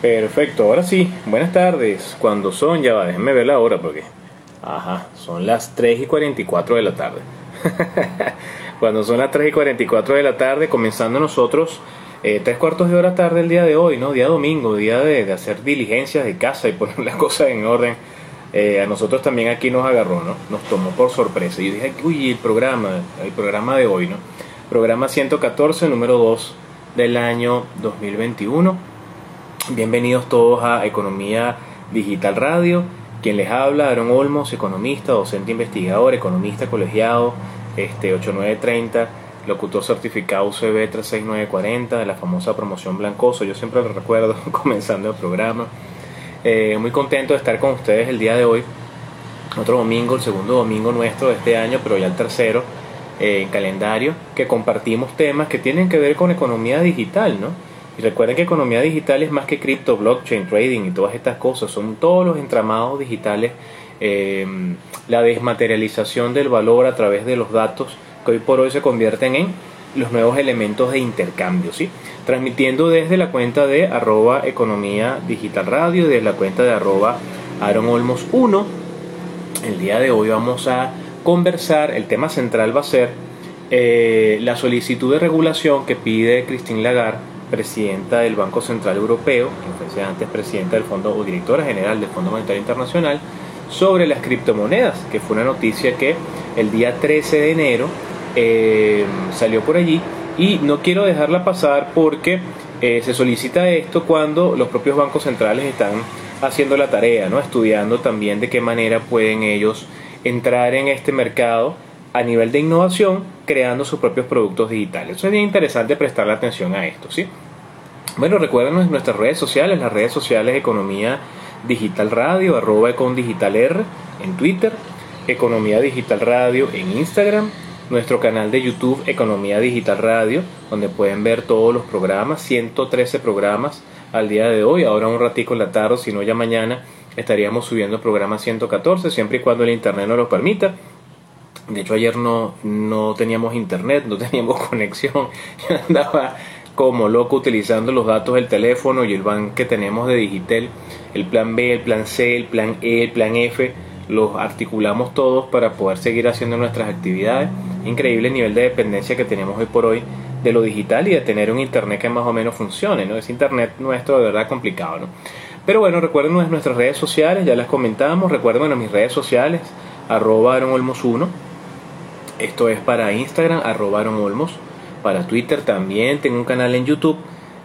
Perfecto, ahora sí, buenas tardes. Cuando son, ya va, déjenme ver la hora porque. Ajá, son las 3 y 44 de la tarde. Cuando son las 3 y 44 de la tarde, comenzando nosotros eh, tres cuartos de hora tarde el día de hoy, ¿no? Día domingo, día de, hacer diligencias de casa y poner las cosas en orden. Eh, a nosotros también aquí nos agarró, ¿no? Nos tomó por sorpresa. Yo dije, uy, el programa, el programa de hoy, ¿no? Programa 114, número 2 del año 2021. Bienvenidos todos a Economía Digital Radio. Quien les habla, Aaron Olmos, economista, docente investigador, economista colegiado, este 8930, locutor certificado UCB 36940 de la famosa promoción Blancoso. Yo siempre lo recuerdo comenzando el programa. Eh, muy contento de estar con ustedes el día de hoy. Otro domingo, el segundo domingo nuestro de este año, pero ya el tercero eh, en calendario, que compartimos temas que tienen que ver con economía digital, ¿no? Y recuerden que economía digital es más que cripto, blockchain, trading y todas estas cosas, son todos los entramados digitales, eh, la desmaterialización del valor a través de los datos que hoy por hoy se convierten en los nuevos elementos de intercambio, ¿sí? Transmitiendo desde la cuenta de arroba economía digital radio desde la cuenta de arroba Aaron Olmos 1. El día de hoy vamos a conversar, el tema central va a ser eh, la solicitud de regulación que pide Christine Lagarde, presidenta del Banco Central Europeo, que fue antes presidenta del Fondo o directora general del Fondo Monetario Internacional, sobre las criptomonedas, que fue una noticia que el día 13 de enero eh, salió por allí y no quiero dejarla pasar porque eh, se solicita esto cuando los propios bancos centrales están haciendo la tarea, ¿no? estudiando también de qué manera pueden ellos entrar en este mercado a nivel de innovación creando sus propios productos digitales. Eso es bien interesante prestarle atención a esto, ¿sí? Bueno, recuerden nuestras redes sociales, las redes sociales Economía Digital Radio, arroba Econ Digital R en Twitter, Economía Digital Radio en Instagram, nuestro canal de YouTube Economía Digital Radio, donde pueden ver todos los programas, 113 programas al día de hoy, ahora un ratico en la tarde, si no ya mañana estaríamos subiendo el programa 114, siempre y cuando el internet nos lo permita. De hecho ayer no, no teníamos internet, no teníamos conexión, yo andaba como loco utilizando los datos del teléfono y el ban que tenemos de Digitel, el plan B, el plan C, el plan E, el plan F, los articulamos todos para poder seguir haciendo nuestras actividades. Increíble el nivel de dependencia que tenemos hoy por hoy de lo digital y de tener un internet que más o menos funcione, ¿no? Es internet nuestro de verdad complicado, ¿no? Pero bueno, recuerden nuestras redes sociales, ya las comentamos, recuerden bueno, mis redes sociales, arroba Olmos 1, esto es para Instagram, arroba Olmos, para Twitter también, tengo un canal en YouTube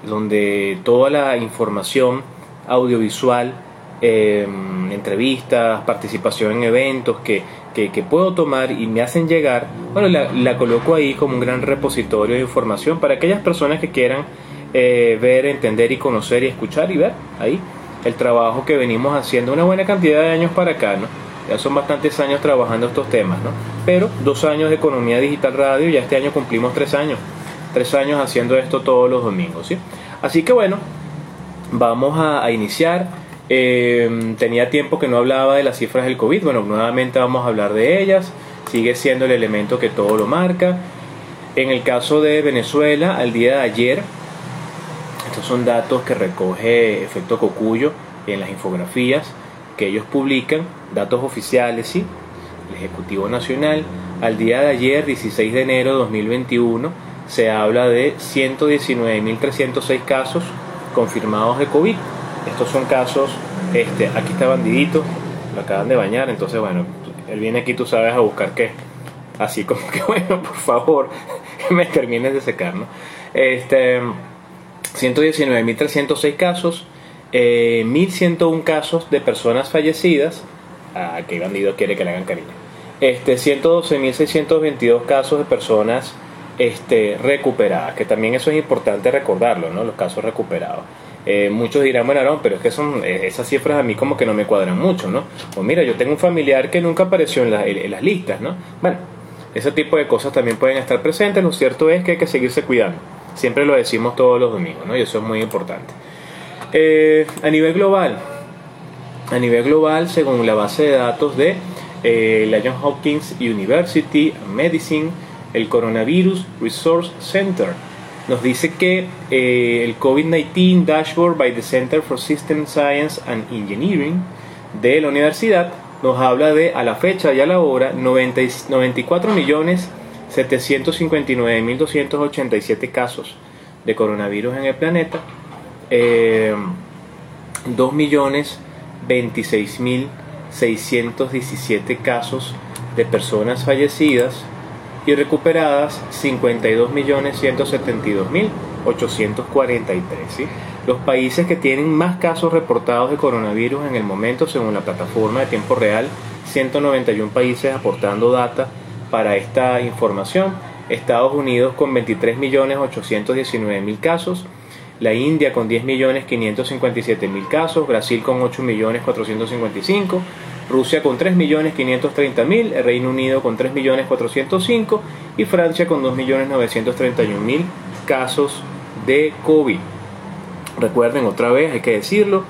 donde toda la información audiovisual Em, entrevistas, participación en eventos que, que, puedo tomar y me hacen llegar, bueno, la, coloco ahí como un gran repositorio de información para aquellas personas que quieran eh, ver, entender y conocer y escuchar y ver ahí el trabajo que venimos haciendo una buena cantidad de años para acá, ¿no? Ya son bastantes años trabajando estos temas, ¿no? Pero dos años de economía digital radio, ya este año cumplimos tres años, tres años haciendo esto todos los domingos, ¿sí? Así que bueno, vamos a iniciar. Eh, tenía tiempo que no hablaba de las cifras del COVID. Bueno, nuevamente vamos a hablar de ellas. Sigue siendo el elemento que todo lo marca. En el caso de Venezuela, al día de ayer, estos son datos que recoge Efecto Cocuyo en las infografías que ellos publican, datos oficiales, sí, el Ejecutivo Nacional. Al día de ayer, 16 de enero de 2021, se habla de 119.306 casos confirmados de COVID estos son casos, este, aquí está bandidito, lo acaban de bañar, entonces bueno, él viene aquí, tú sabes, a buscar qué. Así como que bueno, por favor, me termines de secar, ¿no? Este, 119.306 casos, eh, 1.101 casos de personas fallecidas. Ah, qué bandido quiere que le hagan cariño. Este, 112.622 casos de personas este, recuperadas, que también eso es importante recordarlo, ¿no? Los casos recuperados. Eh, muchos dirán, bueno, pero es que son eh, esas cifras a mí como que no me cuadran mucho, ¿no? O mira, yo tengo un familiar que nunca apareció en, las listas, ¿no? Bueno, ese tipo de cosas también pueden estar presentes, lo cierto es que hay que seguirse cuidando. Siempre lo decimos todos los domingos, ¿no? Y eso es muy importante. Eh, a nivel global, a nivel global, según la base de datos de la Johns Hopkins University Medicine, el Coronavirus Resource Center, nos dice que eh, el COVID-19 Dashboard by the Center for System Science and Engineering de la universidad nos habla de a la fecha y a la hora 90, 94 millones 759.287 casos de coronavirus en el planeta, eh, 2 millones 26.617 casos de personas fallecidas y recuperadas 52.172.843. ¿sí? Los países que tienen más casos reportados de coronavirus en el momento, según la plataforma de tiempo real, 191 países aportando data para esta información. Estados Unidos con 23.819.000 casos, la India con 10.557.000 casos, Brasil con 8.455.000, Rusia con 3.530.000, el Reino Unido con 3.405.000 y Francia con 2.931.000 casos de COVID. Recuerden otra vez, hay que decirlo,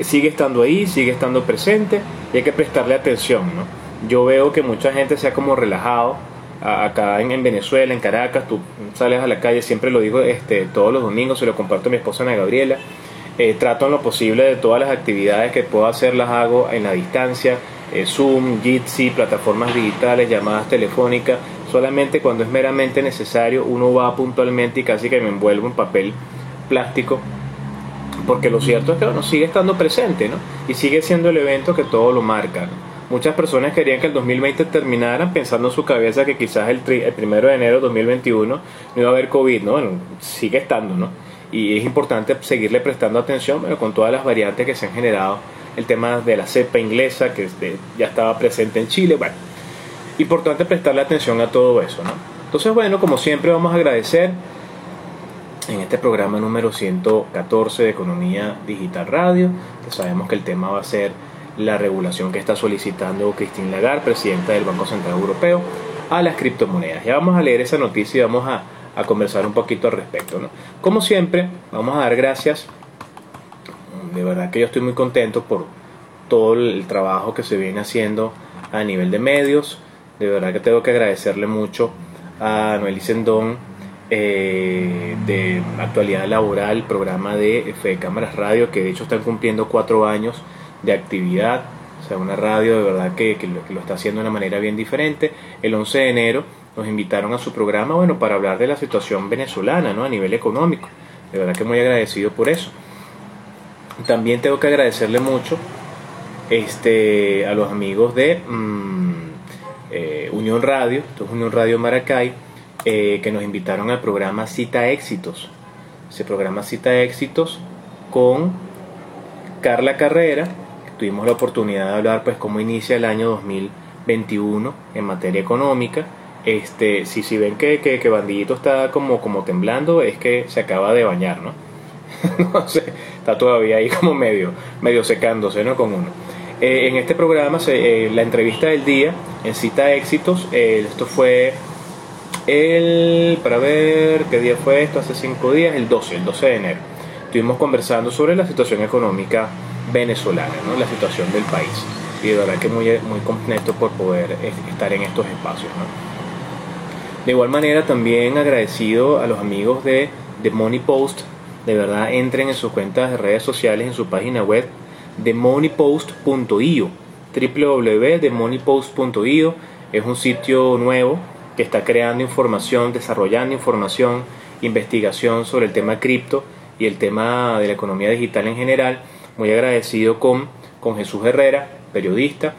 sigue estando ahí, sigue estando presente y hay que prestarle atención. ¿no? Yo veo que mucha gente se ha como relajado acá en, Venezuela, en Caracas, tú sales a la calle, siempre lo digo este, todos los domingos, se lo comparto a mi esposa Ana Gabriela eh, trato en lo posible de todas las actividades que puedo hacer, las hago en la distancia, eh, Zoom, Jitsi, plataformas digitales, llamadas telefónicas, solamente cuando es meramente necesario uno va puntualmente y casi que me envuelvo en papel plástico, porque lo cierto es que uno sigue estando presente, ¿no? Y sigue siendo el evento que todo lo marca. Muchas personas querían que el 2020 terminara pensando en su cabeza que quizás el, el primero de enero de 2021 no iba a haber COVID, ¿no? Bueno, sigue estando, ¿no? y es importante seguirle prestando atención pero con todas las variantes que se han generado. El tema de la cepa inglesa que ya estaba presente en Chile. Bueno, importante prestarle atención a todo eso. ¿no? Entonces, bueno, como siempre vamos a agradecer en este programa número 114 de Economía Digital Radio, que sabemos que el tema va a ser la regulación que está solicitando Christine Lagarde, presidenta del Banco Central Europeo, a las criptomonedas. Ya vamos a leer esa noticia y vamos a a conversar un poquito al respecto. ¿no? Como siempre, vamos a dar gracias. De verdad que yo estoy muy contento por todo el trabajo que se viene haciendo a nivel de medios. De verdad que tengo que agradecerle mucho a Noel Sendón eh, de Actualidad Laboral, programa de Fe Cámaras Radio, que de hecho están cumpliendo cuatro años de actividad. O sea, una radio de verdad que, que, lo, está haciendo de una manera bien diferente. El 11 de enero nos invitaron a su programa, bueno, para hablar de la situación venezolana, ¿no? A nivel económico. De verdad que muy agradecido por eso. También tengo que agradecerle mucho este, a los amigos de mm, eh, Unión Radio, esto es Unión Radio Maracay, eh, que nos invitaron al programa Cita Éxitos. Ese programa Cita Éxitos con Carla Carrera, tuvimos la oportunidad de hablar pues cómo inicia el año 2021 en materia económica este, si, si ven que, que, Bandillito está como, como temblando, es que se acaba de bañar, ¿no? no sé, está todavía ahí como medio, medio secándose, ¿no? Con uno. Eh, en este programa, se, eh, la entrevista del día, en Cita Éxitos, eh, esto fue el, para ver qué día fue esto, hace cinco días, el 12, el 12 de enero. Estuvimos conversando sobre la situación económica venezolana, ¿no? la situación del país. Y de verdad que muy, muy contento por poder estar en estos espacios. ¿no? De igual manera también agradecido a los amigos de The Money Post. De verdad entren en sus cuentas de redes sociales, en su página web themoneypost.io www.themoneypost.io es un sitio nuevo que está creando información, desarrollando información, investigación sobre el tema cripto y el tema de la economía digital en general. Muy agradecido con, con Jesús Herrera, periodista,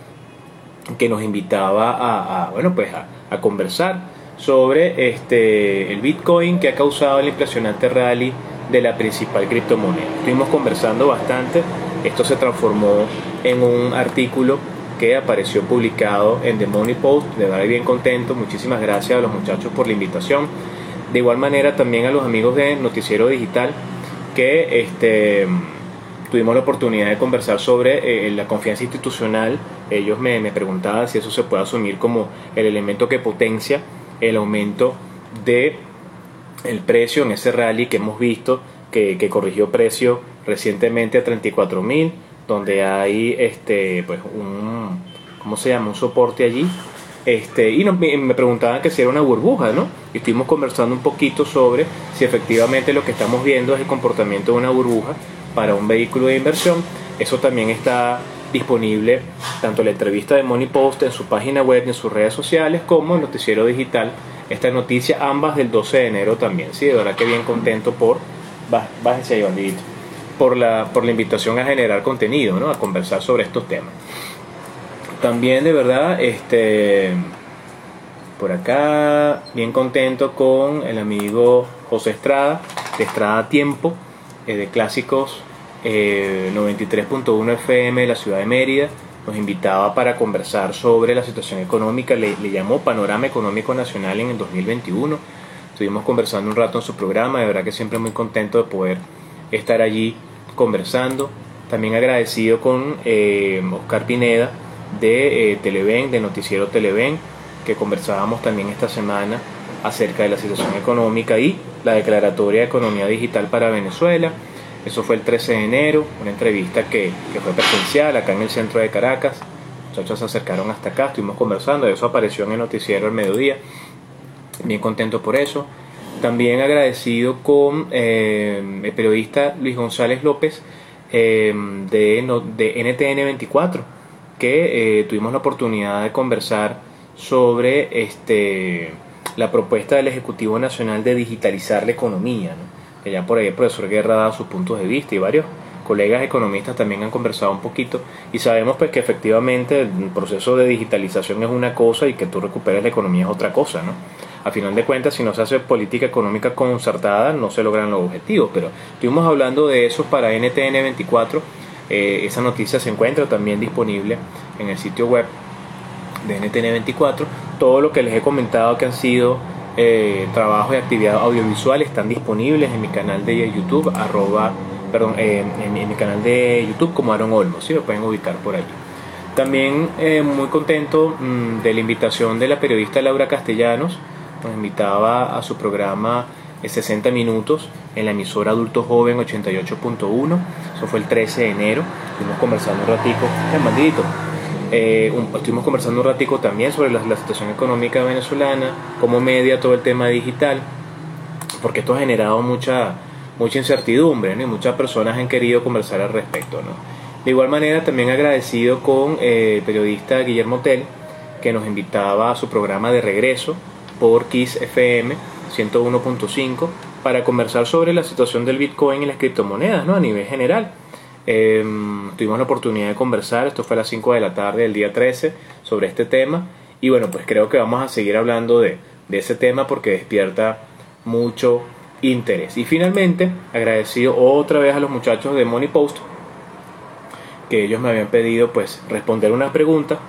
que nos invitaba a, bueno, pues a conversar sobre este, el Bitcoin que ha causado el impresionante rally de la principal criptomoneda. Estuvimos conversando bastante, esto se transformó en un artículo que apareció publicado en The Money Post, de verdad bien contento, muchísimas gracias a los muchachos por la invitación. De igual manera también a los amigos de Noticiero Digital que este, tuvimos la oportunidad de conversar sobre eh, la confianza institucional. Ellos me, me preguntaban si eso se puede asumir como el elemento que potencia el aumento de el precio en ese rally que hemos visto que, corrigió precio recientemente a 34 mil donde hay este pues un cómo se llama un soporte allí Este, y me preguntaban que si era una burbuja, ¿no? Y estuvimos conversando un poquito sobre si efectivamente lo que estamos viendo es el comportamiento de una burbuja para un vehículo de inversión. Eso también está disponible tanto la entrevista de Money Post en su página web y en sus redes sociales como el noticiero digital. Esta noticia, ambas del 12 de enero también. Sí, de verdad que bien contento por. Ahí, bandidito. Por la, por la invitación a generar contenido, ¿no? A conversar sobre estos temas. También de verdad, este, por acá, bien contento con el amigo José Estrada, de Estrada Tiempo, eh, de Clásicos 93.1 eh, FM de la ciudad de Mérida. Nos invitaba para conversar sobre la situación económica, le, le llamó Panorama Económico Nacional en el 2021. Estuvimos conversando un rato en su programa, de verdad que siempre muy contento de poder estar allí conversando. También agradecido con eh, Oscar Pineda, de eh, Televen, de Noticiero Televen, que conversábamos también esta semana acerca de la situación económica y la declaratoria de economía digital para Venezuela. Eso fue el 13 de enero, una entrevista que, fue presencial acá en el centro de Caracas. Los muchachos se acercaron hasta acá, estuvimos conversando, eso apareció en el noticiero el mediodía. Bien contento por eso. También agradecido con eh, el periodista Luis González López eh, de, de NTN 24 que eh, tuvimos la oportunidad de conversar sobre este, la propuesta del Ejecutivo Nacional de digitalizar la economía, que ya por ahí el profesor Guerra ha dado sus puntos de vista y varios colegas economistas también han conversado un poquito y sabemos pues que efectivamente el proceso de digitalización es una cosa y que tú recuperes la economía es otra cosa, ¿no? A final de cuentas, si no se hace política económica concertada, no se logran los objetivos, pero estuvimos hablando de eso para NTN 24 eh, esa noticia se encuentra también disponible en el sitio web de NTN24. Todo lo que les he comentado que han sido eh, trabajos y actividades audiovisuales están disponibles en mi canal de YouTube, arroba, perdón, eh, en, mi canal de YouTube como Aaron Olmo, ¿sí? lo pueden ubicar por allí. También muy contento mm, de la invitación de la periodista Laura Castellanos, nos invitaba a su programa 60 minutos en la emisora Adulto Joven 88.1. Eso fue el 13 de enero. Estuvimos conversando un ratico, eh, estuvimos conversando un ratico también sobre la, situación económica venezolana, cómo media todo el tema digital, porque esto ha generado mucha, mucha incertidumbre y muchas personas han querido conversar al respecto. ¿no? De igual manera, también agradecido con eh, el periodista Guillermo Tel, que nos invitaba a su programa de regreso por Kiss FM 101.5 para conversar sobre la situación del Bitcoin y las criptomonedas ¿no? a nivel general. Em, tuvimos la oportunidad de conversar, esto fue a las 5 de la tarde del día 13, sobre este tema. Y bueno, pues creo que vamos a seguir hablando de, de ese tema porque despierta mucho interés. Y finalmente, agradecido otra vez a los muchachos de Money Post, que ellos me habían pedido pues responder una pregunta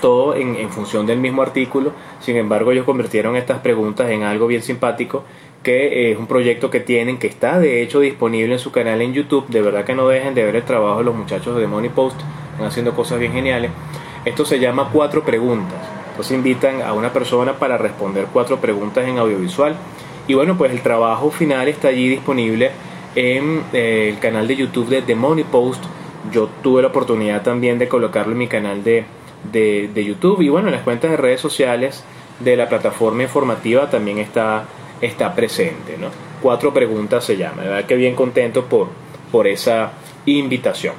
todo en, en, función del mismo artículo. Sin embargo, ellos convirtieron estas preguntas en algo bien simpático, que es un proyecto que tienen, que está de hecho disponible en su canal en YouTube. De verdad que no dejen de ver el trabajo de los muchachos de Money Post, están haciendo cosas bien geniales. Esto se llama Cuatro Preguntas. Entonces invitan a una persona para responder cuatro preguntas en audiovisual. Y bueno, pues el trabajo final está allí disponible en eh, el canal de YouTube de The Money Post. Yo tuve la oportunidad también de colocarlo en mi canal de de, YouTube y bueno, en las cuentas de redes sociales de la plataforma informativa también está, está presente. ¿no? Cuatro preguntas se llama, de verdad que bien contento por, por esa invitación.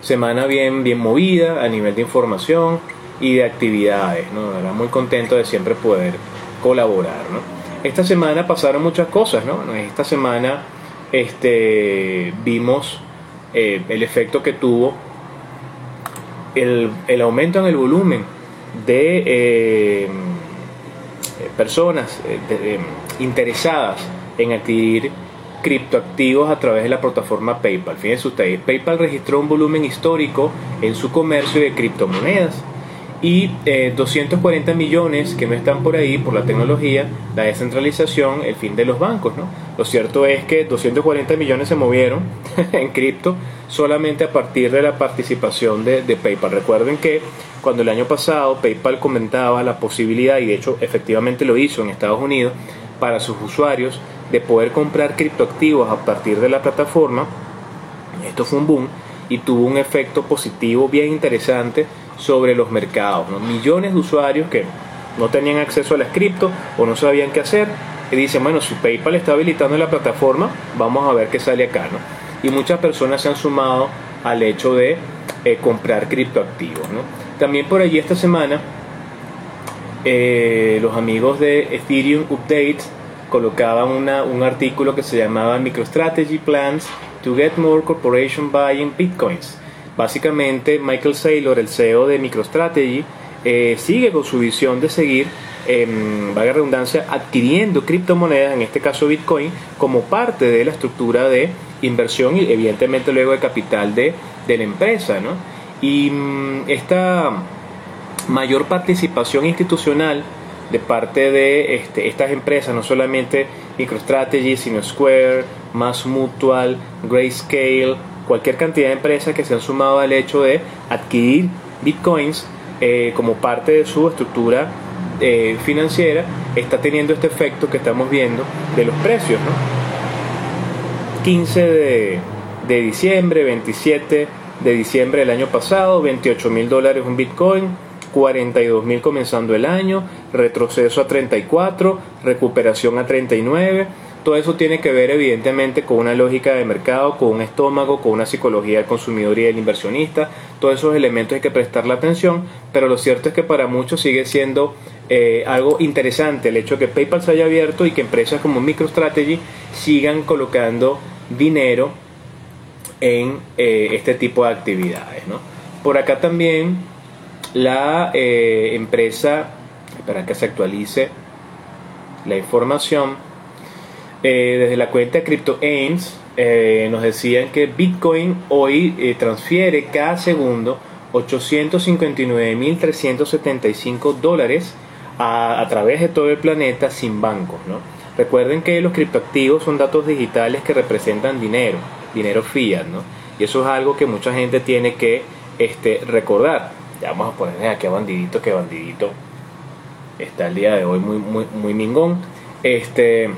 Semana bien, bien movida a nivel de información y de actividades, ¿no? verdad, muy contento de siempre poder colaborar. ¿no? Esta semana pasaron muchas cosas, ¿no? Esta semana este, vimos eh, el efecto que tuvo el, el aumento en el volumen de eh, personas eh, interesadas en adquirir criptoactivos a través de la plataforma PayPal. Fíjense ustedes, PayPal registró un volumen histórico en su comercio de criptomonedas y 240 eh, millones que no están por ahí por la tecnología, la descentralización, el fin de los bancos. ¿no? Lo cierto es que 240 millones se movieron en cripto solamente a partir de la participación de, de, PayPal. Recuerden que cuando el año pasado PayPal comentaba la posibilidad, y de hecho efectivamente lo hizo en Estados Unidos, para sus usuarios de poder comprar criptoactivos a partir de la plataforma, esto fue un boom y tuvo un efecto positivo bien interesante sobre los mercados. Millones de usuarios que no tenían acceso a las cripto o no sabían qué hacer y dicen, bueno, si PayPal está habilitando la plataforma, vamos a ver qué sale acá. ¿no? Y muchas personas se han sumado al hecho de eh, comprar criptoactivos. ¿no? También por allí esta semana eh, los amigos de Ethereum Updates colocaban una, un artículo que se llamaba MicroStrategy Plans to Get More Corporation Buying Bitcoins. Básicamente, Michael Saylor, el CEO de MicroStrategy, eh, sigue con su visión de seguir, eh, valga redundancia, adquiriendo criptomonedas, en este caso Bitcoin, como parte de la estructura de inversión y evidentemente luego de capital de, de la empresa. ¿no? Y mm, esta mayor participación institucional de parte de este, estas empresas, no solamente MicroStrategy, sino Square, Mass Mutual, Grayscale, cualquier cantidad de empresas que se han sumado al hecho de adquirir bitcoins eh, como parte de su estructura eh, financiera, está teniendo este efecto que estamos viendo de los precios. ¿no? 15 de, diciembre, 27 de diciembre del año pasado, 28 mil dólares un bitcoin 42 mil comenzando el año, retroceso a 34, recuperación a 39. Todo eso tiene que ver evidentemente con una lógica de mercado, con un estómago, con una psicología del consumidor y del inversionista. Todos esos elementos hay que prestarle atención, pero lo cierto es que para muchos sigue siendo eh, algo interesante el hecho de que PayPal se haya abierto y que empresas como MicroStrategy sigan colocando dinero en eh, este tipo de actividades. Por acá también la eh, empresa, para que se actualice la información, eh, desde la cuenta CryptoAims eh, nos decían que Bitcoin hoy transfiere cada segundo 859.375 dólares a, través de todo el planeta sin bancos. ¿no? Recuerden que los criptoactivos son datos digitales que representan dinero, dinero fiat, ¿no? y eso es algo que mucha gente tiene que este, recordar ya vamos a poner aquí a bandidito que bandidito está el día de hoy muy muy muy mingón este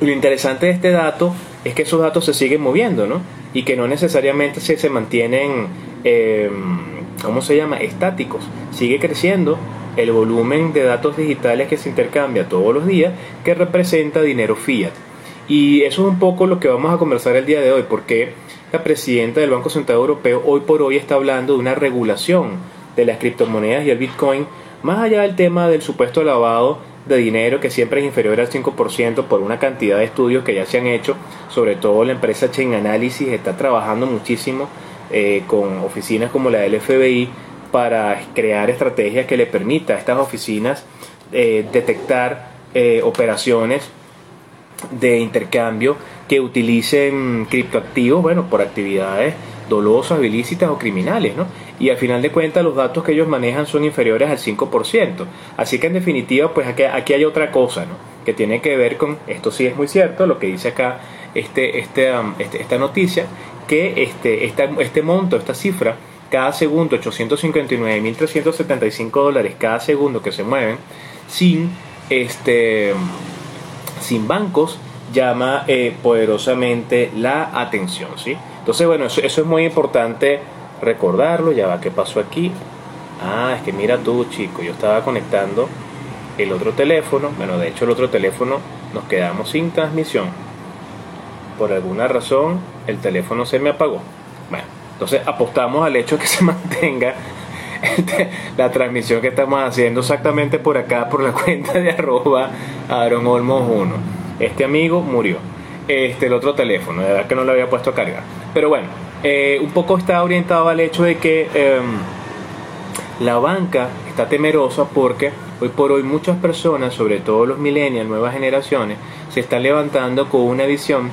lo interesante de este dato es que esos datos se siguen moviendo no y que no necesariamente se, se mantienen eh, cómo se llama estáticos. Sigue creciendo el volumen de datos digitales que se intercambia todos los días que representa dinero fiat. Y eso es un poco lo que vamos a conversar el día de hoy porque la presidenta del Banco Central Europeo hoy por hoy está hablando de una regulación de las criptomonedas y el Bitcoin, más allá del tema del supuesto lavado de dinero que siempre es inferior al 5% por una cantidad de estudios que ya se han hecho, sobre todo la empresa Chain Analysis está trabajando muchísimo eh, con oficinas como la del FBI para crear estrategias que le permita a estas oficinas eh, detectar eh, operaciones de intercambio que utilicen criptoactivos, bueno, por actividades dolosas, ilícitas o criminales, ¿no? Y al final de cuentas los datos que ellos manejan son inferiores al 5%. Así que en definitiva, pues aquí, aquí hay otra cosa, ¿no? Que tiene que ver con, esto sí es muy cierto, lo que dice acá este, este, este esta noticia, que este, esta, este monto, esta cifra, cada segundo, 859.375 dólares cada segundo que se mueven, sin, este, sin bancos, llama eh, poderosamente la atención, ¿sí? Entonces, bueno, eso, es muy importante recordarlo. Ya va, ¿qué pasó aquí? Ah, es que mira tú, chico, yo estaba conectando el otro teléfono. Bueno, de hecho, el otro teléfono nos quedamos sin transmisión. Por alguna razón, el teléfono se me apagó. Bueno, entonces apostamos al hecho que se mantenga la transmisión que estamos haciendo exactamente por acá, por la cuenta de arroba Aaron Olmos 1 este amigo murió. Este, el otro teléfono, de verdad que no lo había puesto a cargar. Pero bueno, eh, un poco está orientado al hecho de que em, la banca está temerosa porque hoy por hoy muchas personas, sobre todo los millennials, nuevas generaciones, se están levantando con una visión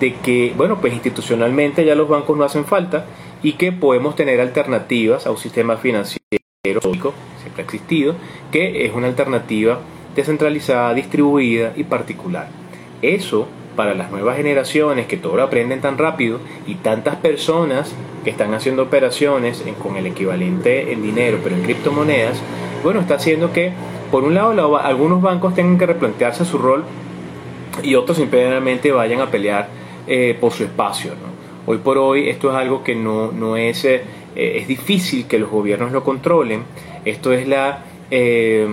de que, bueno, pues institucionalmente ya los bancos no hacen falta y que podemos tener alternativas a un sistema financiero siempre ha existido, que es una alternativa descentralizada, distribuida y particular. Eso para las nuevas generaciones que todo lo aprenden tan rápido y tantas personas que están haciendo operaciones con el equivalente en dinero, pero en criptomonedas, bueno, está haciendo que, por un lado, algunos bancos tengan que replantearse su rol y otros simplemente vayan a pelear eh, por su espacio. Hoy por hoy esto es algo que no, no es eh, eh, es difícil que los gobiernos lo controlen. Esto es la eh,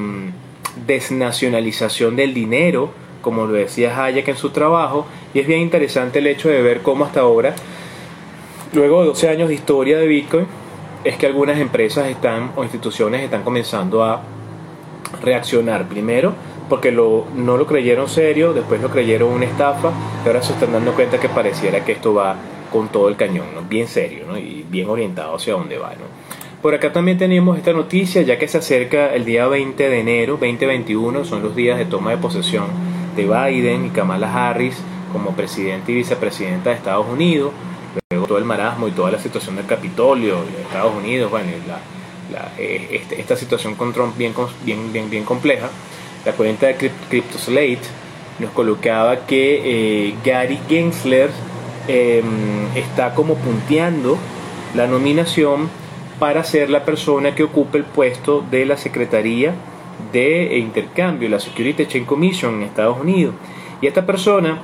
desnacionalización del dinero, como lo decía Hayek en su trabajo, y es bien interesante el hecho de ver cómo hasta ahora, luego de 12 años de historia de Bitcoin, es que algunas empresas están o instituciones están comenzando a reaccionar. Primero, porque lo, no lo creyeron serio, después lo creyeron una estafa, y ahora se están dando cuenta que pareciera que esto va con todo el cañón, ¿no? bien serio ¿no? y bien orientado hacia dónde va. ¿no? Por acá también tenemos esta noticia, ya que se acerca el día 20 de enero, 2021, son los días de toma de posesión de Biden y Kamala Harris como presidente y vicepresidenta de Estados Unidos, luego todo el marasmo y toda la situación del Capitolio de Estados Unidos, bueno, eh, este, esta situación con Trump bien, bien, bien, bien compleja. La cuenta de CryptoSlate nos colocaba que eh, Gary Gensler em, está como punteando la nominación para ser la persona que ocupe el puesto de la Secretaría de Intercambio, la Security Chain Commission en Estados Unidos. Y esta persona,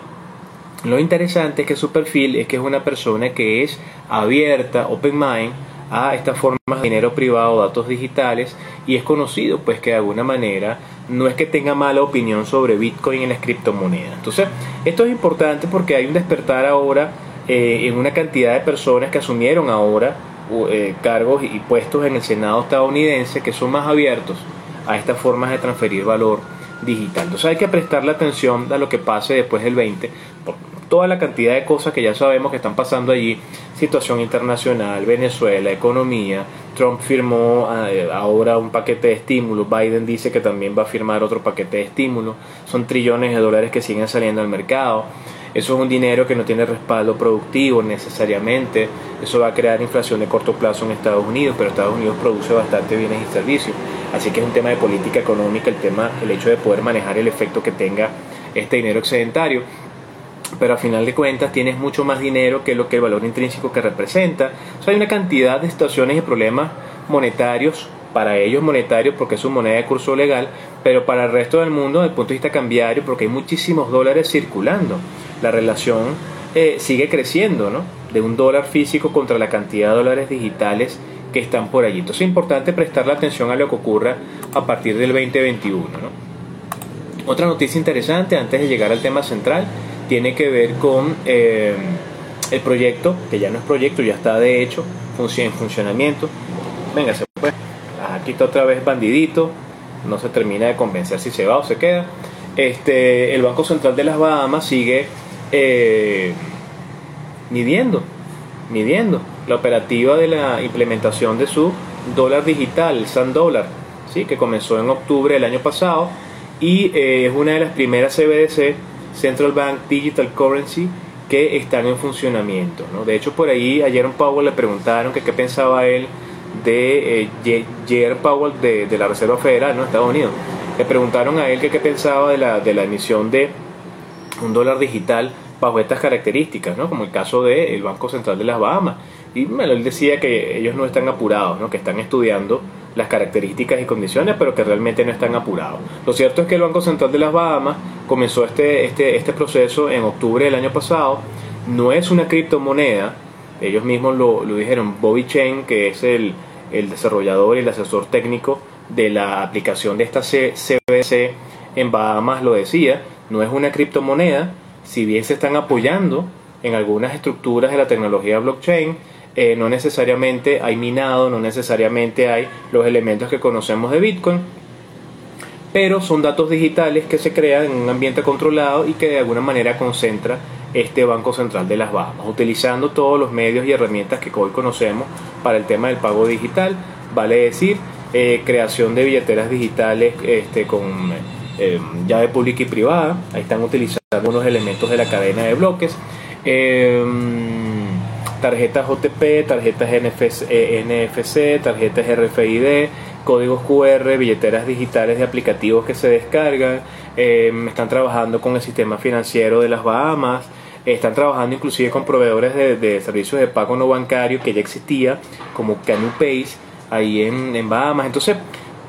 lo interesante es que su perfil es que es una persona que es abierta, open mind, a estas formas de dinero privado, datos digitales, y es conocido pues que de alguna manera no es que tenga mala opinión sobre Bitcoin y las criptomonedas. Entonces, esto es importante porque hay un despertar ahora eh, en una cantidad de personas que asumieron ahora eh, cargos y puestos en el Senado estadounidense que son más abiertos a estas formas de transferir valor digital. Entonces hay que prestarle atención a lo que pase después del 20, por toda la cantidad de cosas que ya sabemos que están pasando allí, situación internacional, Venezuela, economía, Trump firmó eh, ahora un paquete de estímulo, Biden dice que también va a firmar otro paquete de estímulo, son trillones de dólares que siguen saliendo al mercado. Eso es un dinero que no tiene respaldo productivo necesariamente. Eso va a crear inflación de corto plazo en Estados Unidos, pero Estados Unidos produce bastante bienes y servicios. Así que es un tema de política económica el tema, el hecho de poder manejar el efecto que tenga este dinero excedentario. Pero a final de cuentas tienes mucho más dinero que lo que el valor intrínseco que representa. Hay una cantidad de situaciones y problemas monetarios para ellos monetarios porque es su moneda de curso legal, pero para el resto del mundo desde el punto de vista cambiario porque hay muchísimos dólares circulando la relación eh, sigue creciendo, ¿no? De un dólar físico contra la cantidad de dólares digitales que están por allí. Entonces es importante prestarle atención a lo que ocurra a partir del 2021, ¿no? Otra noticia interesante antes de llegar al tema central tiene que ver con eh, el proyecto, que ya no es proyecto, ya está de hecho en funcionamiento. Venga, se puede. Aquí está otra vez bandidito, no se termina de convencer si se va o se queda. Este, el Banco Central de las Bahamas sigue eh, midiendo, midiendo la operativa de la implementación de su dólar digital, el Sand Dollar, ¿sí? que comenzó en octubre del año pasado y eh, es una de las primeras CBDC, Central Bank Digital Currency, que están en funcionamiento. ¿no? De hecho, por ahí ayer un Powell le preguntaron que qué pensaba él de eh, Powell de, de, la Reserva Federal, ¿no? Estados Unidos. Le preguntaron a él que qué pensaba de la, de la emisión de un dólar digital bajo estas características, ¿no? como el caso del Banco Central de las Bahamas. Y bueno, él decía que ellos no están apurados, ¿no? que están estudiando las características y condiciones, pero que realmente no están apurados. Lo cierto es que el Banco Central de las Bahamas comenzó este, este, este proceso en octubre del año pasado. No es una criptomoneda, ellos mismos lo, lo dijeron. Bobby Chen, que es el, el desarrollador y el asesor técnico de la aplicación de esta CBC en Bahamas, lo decía, no es una criptomoneda, si bien se están apoyando en algunas estructuras de la tecnología blockchain, eh, no necesariamente hay minado, no necesariamente hay los elementos que conocemos de Bitcoin, pero son datos digitales que se crean en un ambiente controlado y que de alguna manera concentra este Banco Central de las Bahamas, utilizando todos los medios y herramientas que hoy conocemos para el tema del pago digital, vale decir, eh, creación de billeteras digitales este, con eh, llave pública y privada. Ahí están utilizando algunos elementos de la cadena de bloques. Eh, tarjetas OTP, tarjetas NFC, eh, tarjetas RFID, códigos QR, billeteras digitales de aplicativos que se descargan. están trabajando con el sistema financiero de las Bahamas. Están trabajando inclusive con proveedores de, servicios de pago no bancario que ya existía, como CanuPay, ahí en Bahamas. Entonces,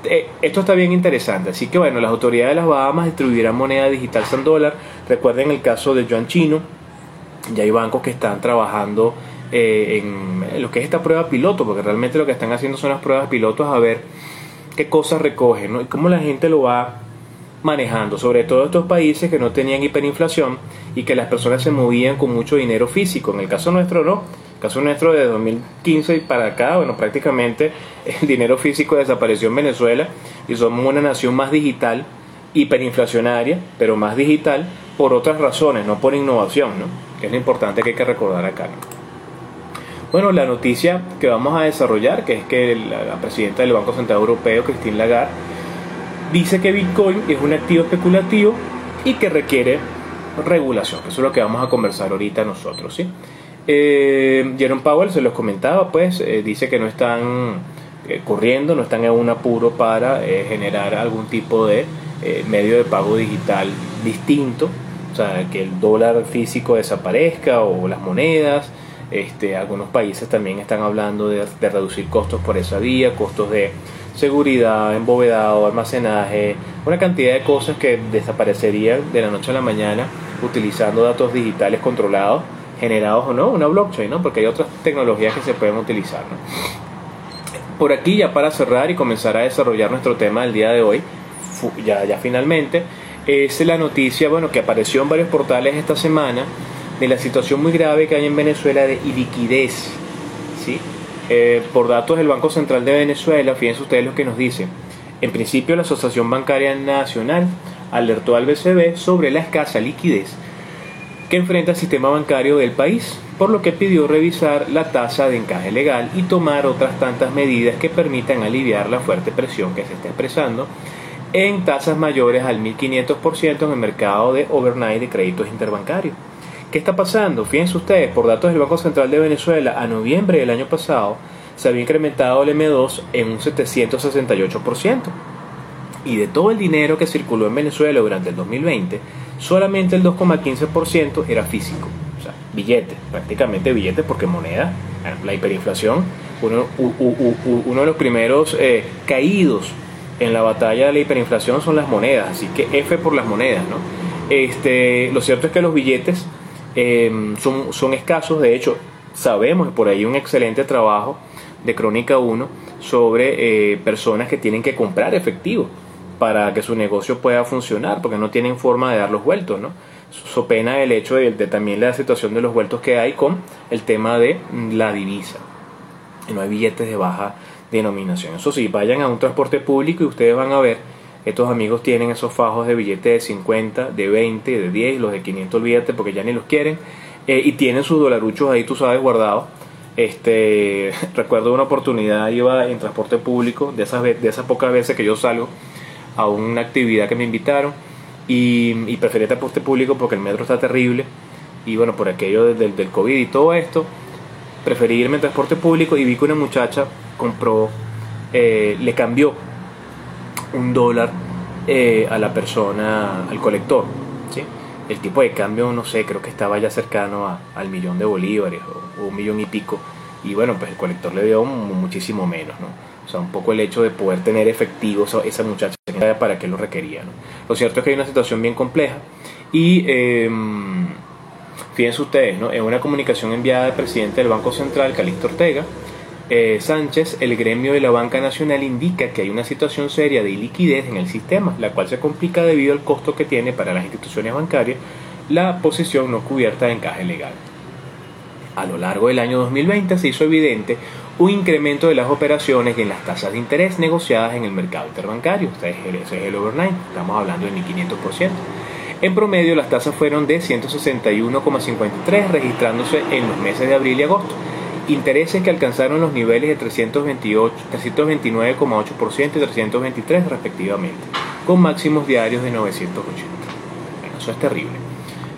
eh, esto está bien interesante. Así que bueno, las autoridades de las Bahamas distribuirán moneda digital San dólar. Recuerden el caso de Yuan Chino. Ya hay bancos que están trabajando eh, en lo que es esta prueba piloto, porque realmente lo que están haciendo son las pruebas pilotos a ver qué cosas recogen y cómo la gente lo va manejando, sobre todo estos países que no tenían hiperinflación y que las personas se movían con mucho dinero físico. En el caso nuestro no, caso nuestro de 2015 y para acá, bueno, prácticamente el dinero físico desapareció en Venezuela y somos una nación más digital, hiperinflacionaria, pero más digital por otras razones, no por innovación, ¿no? que es lo importante que hay que recordar acá. Bueno, la noticia que vamos a desarrollar, que es que la, presidenta del Banco Central Europeo, Christine Lagarde, dice que Bitcoin es un activo especulativo y que requiere regulación. Eso es lo que vamos a conversar ahorita nosotros. ¿sí? Eh, Jerome Powell se los comentaba, pues eh, dice que no están eh, corriendo, no están en un apuro para eh, generar algún tipo de medio de pago digital distinto, o sea, que el dólar físico desaparezca o las monedas. Este, algunos países también están hablando de, reducir costos por esa vía, costos de seguridad, embovedado, almacenaje, una cantidad de cosas que desaparecerían de la noche a la mañana utilizando datos digitales controlados, generados o no, una blockchain, ¿no? porque hay otras tecnologías que se pueden utilizar. Por aquí, ya para cerrar y comenzar a desarrollar nuestro tema del día de hoy, ya, ya finalmente, es la noticia bueno, que apareció en varios portales esta semana de la situación muy grave que hay en Venezuela de iliquidez. ¿sí? Eh, por datos del Banco Central de Venezuela, fíjense ustedes lo que nos dice. En principio, la Asociación Bancaria Nacional alertó al BCB sobre la escasa liquidez que enfrenta el sistema bancario del país, por lo que pidió revisar la tasa de encaje legal y tomar otras tantas medidas que permitan aliviar la fuerte presión que se está expresando en tasas mayores al 1.500% en el mercado de overnight de créditos interbancarios. ¿Qué está pasando? Fíjense ustedes, por datos del Banco Central de Venezuela, a noviembre del año pasado se había incrementado el M2 en un 768%. Y de todo el dinero que circuló en Venezuela durante el 2020, solamente el 2,15% era físico. O sea, billetes, prácticamente billetes porque moneda, la hiperinflación, uno, uno de los primeros eh, caídos en la batalla de la hiperinflación son las monedas, así que F por las monedas, ¿no? Este, lo cierto es que los billetes Em, son, son escasos, de hecho sabemos por ahí un excelente trabajo de Crónica 1 sobre eh, personas que tienen que comprar efectivo para que su negocio pueda funcionar, porque no tienen forma de dar los vueltos, ¿no? So pena el hecho de, también la situación de los vueltos que hay con el tema de la divisa. No hay billetes de baja denominación. Eso sí, vayan a un transporte público y ustedes van a ver estos amigos tienen esos fajos de billetes de 50, de 20, de 10, los de 500 olvídate porque ya ni los quieren. Eh, y tienen sus dolaruchos ahí, tú sabes, guardados. Este, recuerdo una oportunidad, iba en transporte público, de esas, de esas pocas veces que yo salgo a una actividad que me invitaron y, y preferí transporte público porque el metro está terrible y bueno, por aquello del, del COVID y todo esto, preferí irme en transporte público y vi que una muchacha compró, eh, le cambió un dólar eh, a la persona, al colector. ¿sí? El tipo de cambio, no sé, creo que estaba ya cercano a, al millón de bolívares o, un millón y pico. Y bueno, pues el colector le dio muchísimo menos, ¿no? O sea, un poco el hecho de poder tener efectivo esa muchacha para qué lo requería, ¿no? Lo cierto es que hay una situación bien compleja y em, fíjense ustedes, ¿no? En una comunicación enviada al presidente del Banco Central, Calixto Ortega, eh, Sánchez, el gremio de la banca nacional indica que hay una situación seria de iliquidez en el sistema, la cual se complica debido al costo que tiene para las instituciones bancarias la posición no cubierta de encaje legal. A lo largo del año 2020 se hizo evidente un incremento de las operaciones y en las tasas de interés negociadas en el mercado interbancario. Este es el, overnight, estamos hablando de 1.500%. En promedio, las tasas fueron de 161,53, registrándose en los meses de abril y agosto intereses que alcanzaron los niveles de 329,8% y 323 respectivamente, con máximos diarios de 980. eso es terrible.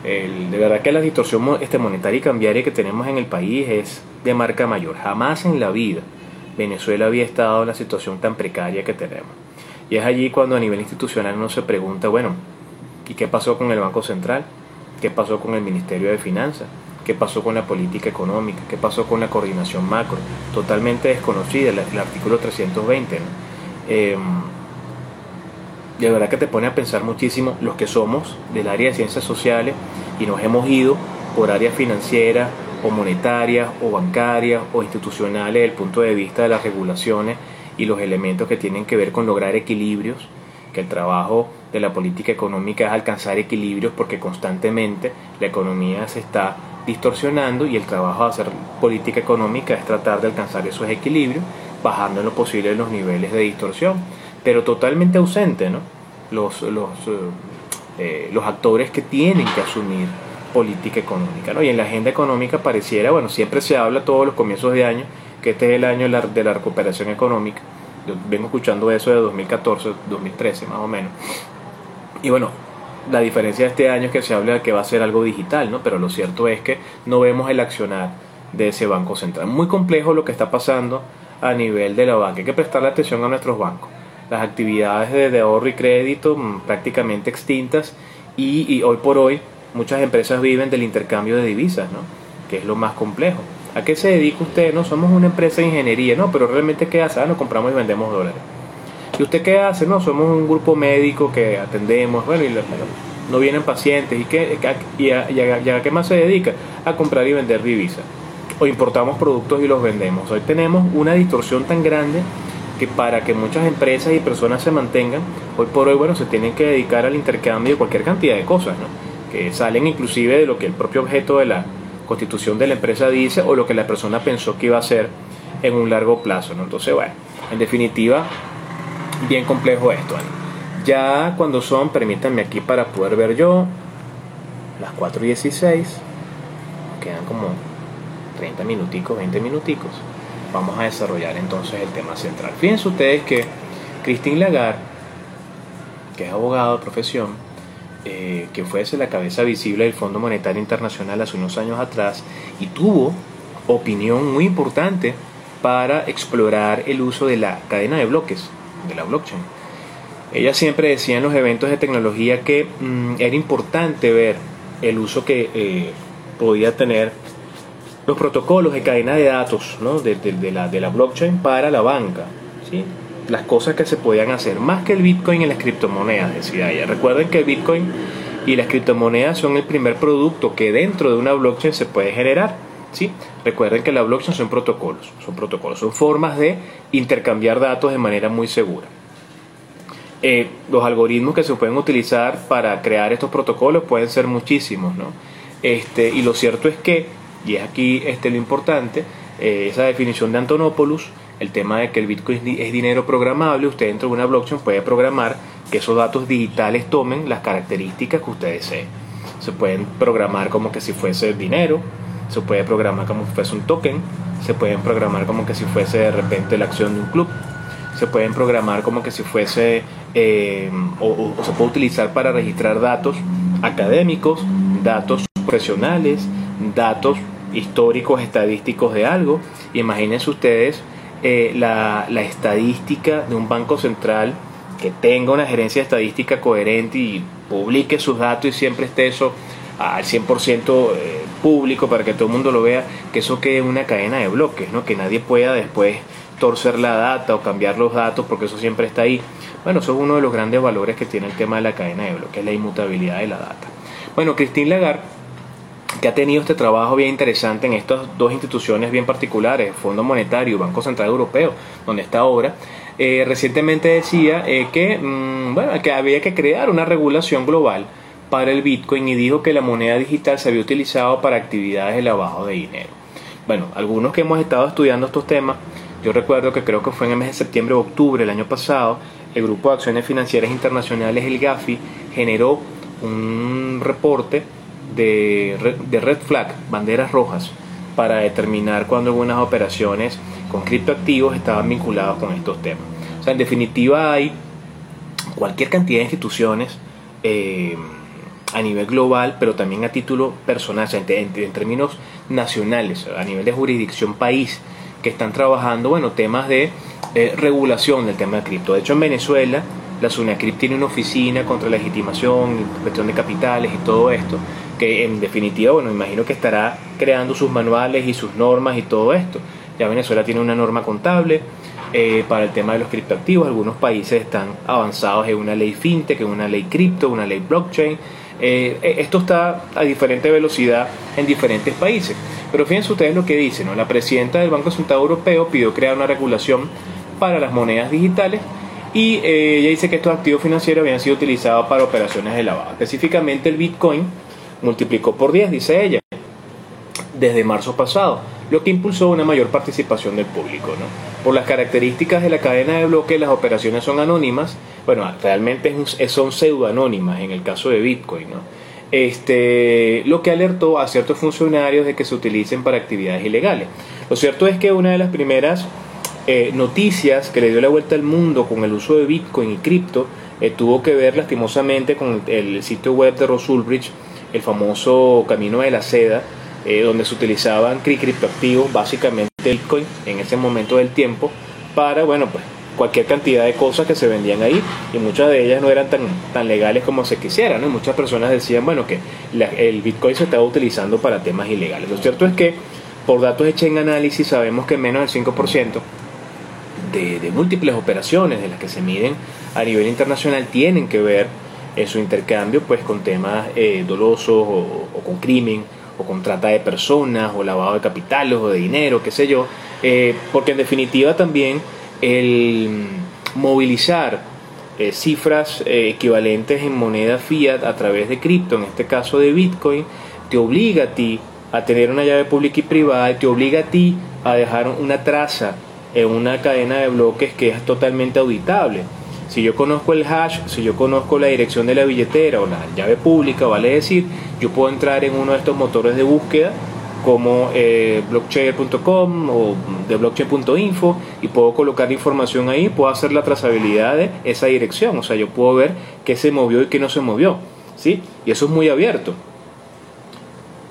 de verdad que la distorsión este, monetaria y cambiaria que tenemos en el país es de marca mayor. Jamás en la vida Venezuela había estado en la situación tan precaria que tenemos. Y es allí cuando a nivel institucional uno se pregunta, bueno, ¿y qué pasó con el Banco Central? ¿Qué pasó con el Ministerio de Finanzas? qué pasó con la política económica, qué pasó con la coordinación macro, totalmente desconocida, el, artículo 320. Em, de verdad que te pone a pensar muchísimo los que somos del área de ciencias sociales y nos hemos ido por área financiera o monetarias o bancarias o institucionales desde el punto de vista de las regulaciones y los elementos que tienen que ver con lograr equilibrios, que el trabajo de la política económica es alcanzar equilibrios porque constantemente la economía se está distorsionando y el trabajo de hacer política económica es tratar de alcanzar esos equilibrios bajando en lo posible los niveles de distorsión, pero totalmente ausente ¿no? los, los, eh, eh, los actores que tienen que asumir política económica. ¿no? Y en la agenda económica pareciera, bueno, siempre se habla todos los comienzos de año, que este es el año de la recuperación económica. Yo vengo escuchando eso de 2014, 2013 más o menos. Y bueno, la diferencia de este año es que se habla de que va a ser algo digital, ¿no? Pero lo cierto es que no vemos el accionar de ese Banco Central. Muy complejo lo que está pasando a nivel de la banca. Hay que prestarle atención a nuestros bancos. Las actividades de, ahorro y crédito mm, prácticamente extintas y, hoy por hoy muchas empresas viven del intercambio de divisas, ¿no? que es lo más complejo. ¿A qué se dedica usted? No, somos una empresa de ingeniería, no, pero realmente ¿qué hace? Ah, nos compramos y vendemos dólares. ¿Y usted qué hace? No, somos un grupo médico que atendemos, bueno, y no vienen pacientes. ¿Y, qué, y, a, qué más se dedica? A comprar y vender divisas. O importamos productos y los vendemos. Hoy tenemos una distorsión tan grande que para que muchas empresas y personas se mantengan, hoy por hoy, bueno, se tienen que dedicar al intercambio de cualquier cantidad de cosas, ¿no? Que salen inclusive de lo que el propio objeto de la constitución de la empresa dice o lo que la persona pensó que iba a ser en un largo plazo. Entonces, bueno, en definitiva, bien complejo esto. Ya cuando son, permítanme aquí para poder ver yo, las 4 y 16, quedan como 30 minuticos, 20 minuticos. Vamos a desarrollar entonces el tema central. Fíjense ustedes que Christine Lagarde, que es abogado de profesión, eh, que fuese la cabeza visible del Fondo Monetario Internacional hace unos años atrás y tuvo opinión muy importante para explorar el uso de la cadena de bloques de la blockchain. Ella siempre decía en los eventos de tecnología que mm, era importante ver el uso que eh, podía tener los protocolos de cadena de datos ¿no? de, la, de la blockchain para la banca. ¿sí? Las cosas que se podían hacer, más que el Bitcoin y las criptomonedas, decía ella. Recuerden que el Bitcoin y las criptomonedas son el primer producto que dentro de una blockchain se puede generar. ¿sí? Recuerden que la blockchain son protocolos, son protocolos, son formas de intercambiar datos de manera muy segura. Eh, los algoritmos que se pueden utilizar para crear estos protocolos pueden ser muchísimos, ¿no? Este, y lo cierto es que, y es aquí este, lo importante, eh, esa definición de Antonopoulos, el tema de que el Bitcoin es dinero programable, usted dentro de una blockchain puede programar que esos datos digitales tomen las características que usted desee. Se pueden programar como que si fuese dinero, se puede programar como si fuese un token, se pueden programar como que si fuese de repente la acción de un club, se pueden programar como que si fuese eh, o, se puede utilizar para registrar datos académicos, datos profesionales, datos históricos, estadísticos de algo. Imagínense ustedes eh, la, estadística de un banco central que tenga una gerencia estadística coherente y publique sus datos y siempre esté eso al 100% eh, público para que todo el mundo lo vea, que eso quede una cadena de bloques, ¿no? que nadie pueda después torcer la data o cambiar los datos porque eso siempre está ahí. Bueno, eso es uno de los grandes valores que tiene el tema de la cadena de bloques, la inmutabilidad de la data. Bueno, Christine Lagarde, que ha tenido este trabajo bien interesante en estas dos instituciones bien particulares, Fondo Monetario y Banco Central Europeo, donde está ahora, eh, recientemente decía eh, que, mm, bueno, que había que crear una regulación global para el Bitcoin y dijo que la moneda digital se había utilizado para actividades de lavado de dinero. Bueno, algunos que hemos estado estudiando estos temas, yo recuerdo que creo que fue en el mes de septiembre o octubre del año pasado, el Grupo de Acciones Financieras Internacionales, el GAFI, generó un reporte de, red flag, banderas rojas, para determinar cuándo algunas operaciones con criptoactivos estaban vinculadas con estos temas. O sea, en definitiva hay cualquier cantidad de instituciones eh, a nivel global, pero también a título personal, en, términos nacionales, a nivel de jurisdicción país, que están trabajando, bueno, temas de regulación del tema de cripto. De hecho, en Venezuela, la SUNACRIP tiene una oficina contra la legitimación, cuestión de capitales y todo esto, que en definitiva, bueno, imagino que estará creando sus manuales y sus normas y todo esto. Ya Venezuela tiene una norma contable eh, para el tema de los criptoactivos, algunos países están avanzados en una ley fintech, en una ley cripto, una ley blockchain, eh, esto está a diferente velocidad en diferentes países. Pero fíjense ustedes lo que dice, ¿no? La presidenta del Banco Central Europeo pidió crear una regulación para las monedas digitales y eh, ella dice que estos activos financieros habían sido utilizados para operaciones de lavado. Específicamente el Bitcoin multiplicó por 10, dice ella, desde marzo pasado, lo que impulsó una mayor participación del público. ¿no? Por las características de la cadena de bloques, las operaciones son anónimas, bueno, realmente son pseudoanónimas en el caso de Bitcoin. ¿no? Este, lo que alertó a ciertos funcionarios de que se utilicen para actividades ilegales. Lo cierto es que una de las primeras eh, noticias que le dio la vuelta al mundo con el uso de Bitcoin y cripto eh, tuvo que ver lastimosamente con el, sitio web de Ross Ulbricht, el famoso Camino de la Seda, eh, donde se utilizaban criptoactivos, básicamente Bitcoin, en ese momento del tiempo, para, bueno, pues cualquier cantidad de cosas que se vendían ahí y muchas de ellas no eran tan, tan legales como se quisieran. ¿no? Muchas personas decían, bueno, que el Bitcoin se estaba utilizando para temas ilegales. Lo cierto es que por datos hechos en análisis sabemos que menos del 5% de, múltiples operaciones de las que se miden a nivel internacional tienen que ver en su intercambio pues con temas eh, dolosos o, con crimen o con trata de personas o lavado de capitales o de dinero, qué sé yo, eh, porque en definitiva también el movilizar eh, cifras equivalentes en moneda fiat a través de cripto, en este caso de Bitcoin, te obliga a ti a tener una llave pública y privada, te obliga a ti a dejar una traza en una cadena de bloques que es totalmente auditable. Si yo conozco el hash, si yo conozco la dirección de la billetera o la llave pública, vale decir, yo puedo entrar en uno de estos motores de búsqueda como eh, blockchain.com o de blockchain.info y puedo colocar información ahí, puedo hacer la trazabilidad de esa dirección, o sea, yo puedo ver qué se movió y qué no se movió, ¿sí? Y eso es muy abierto.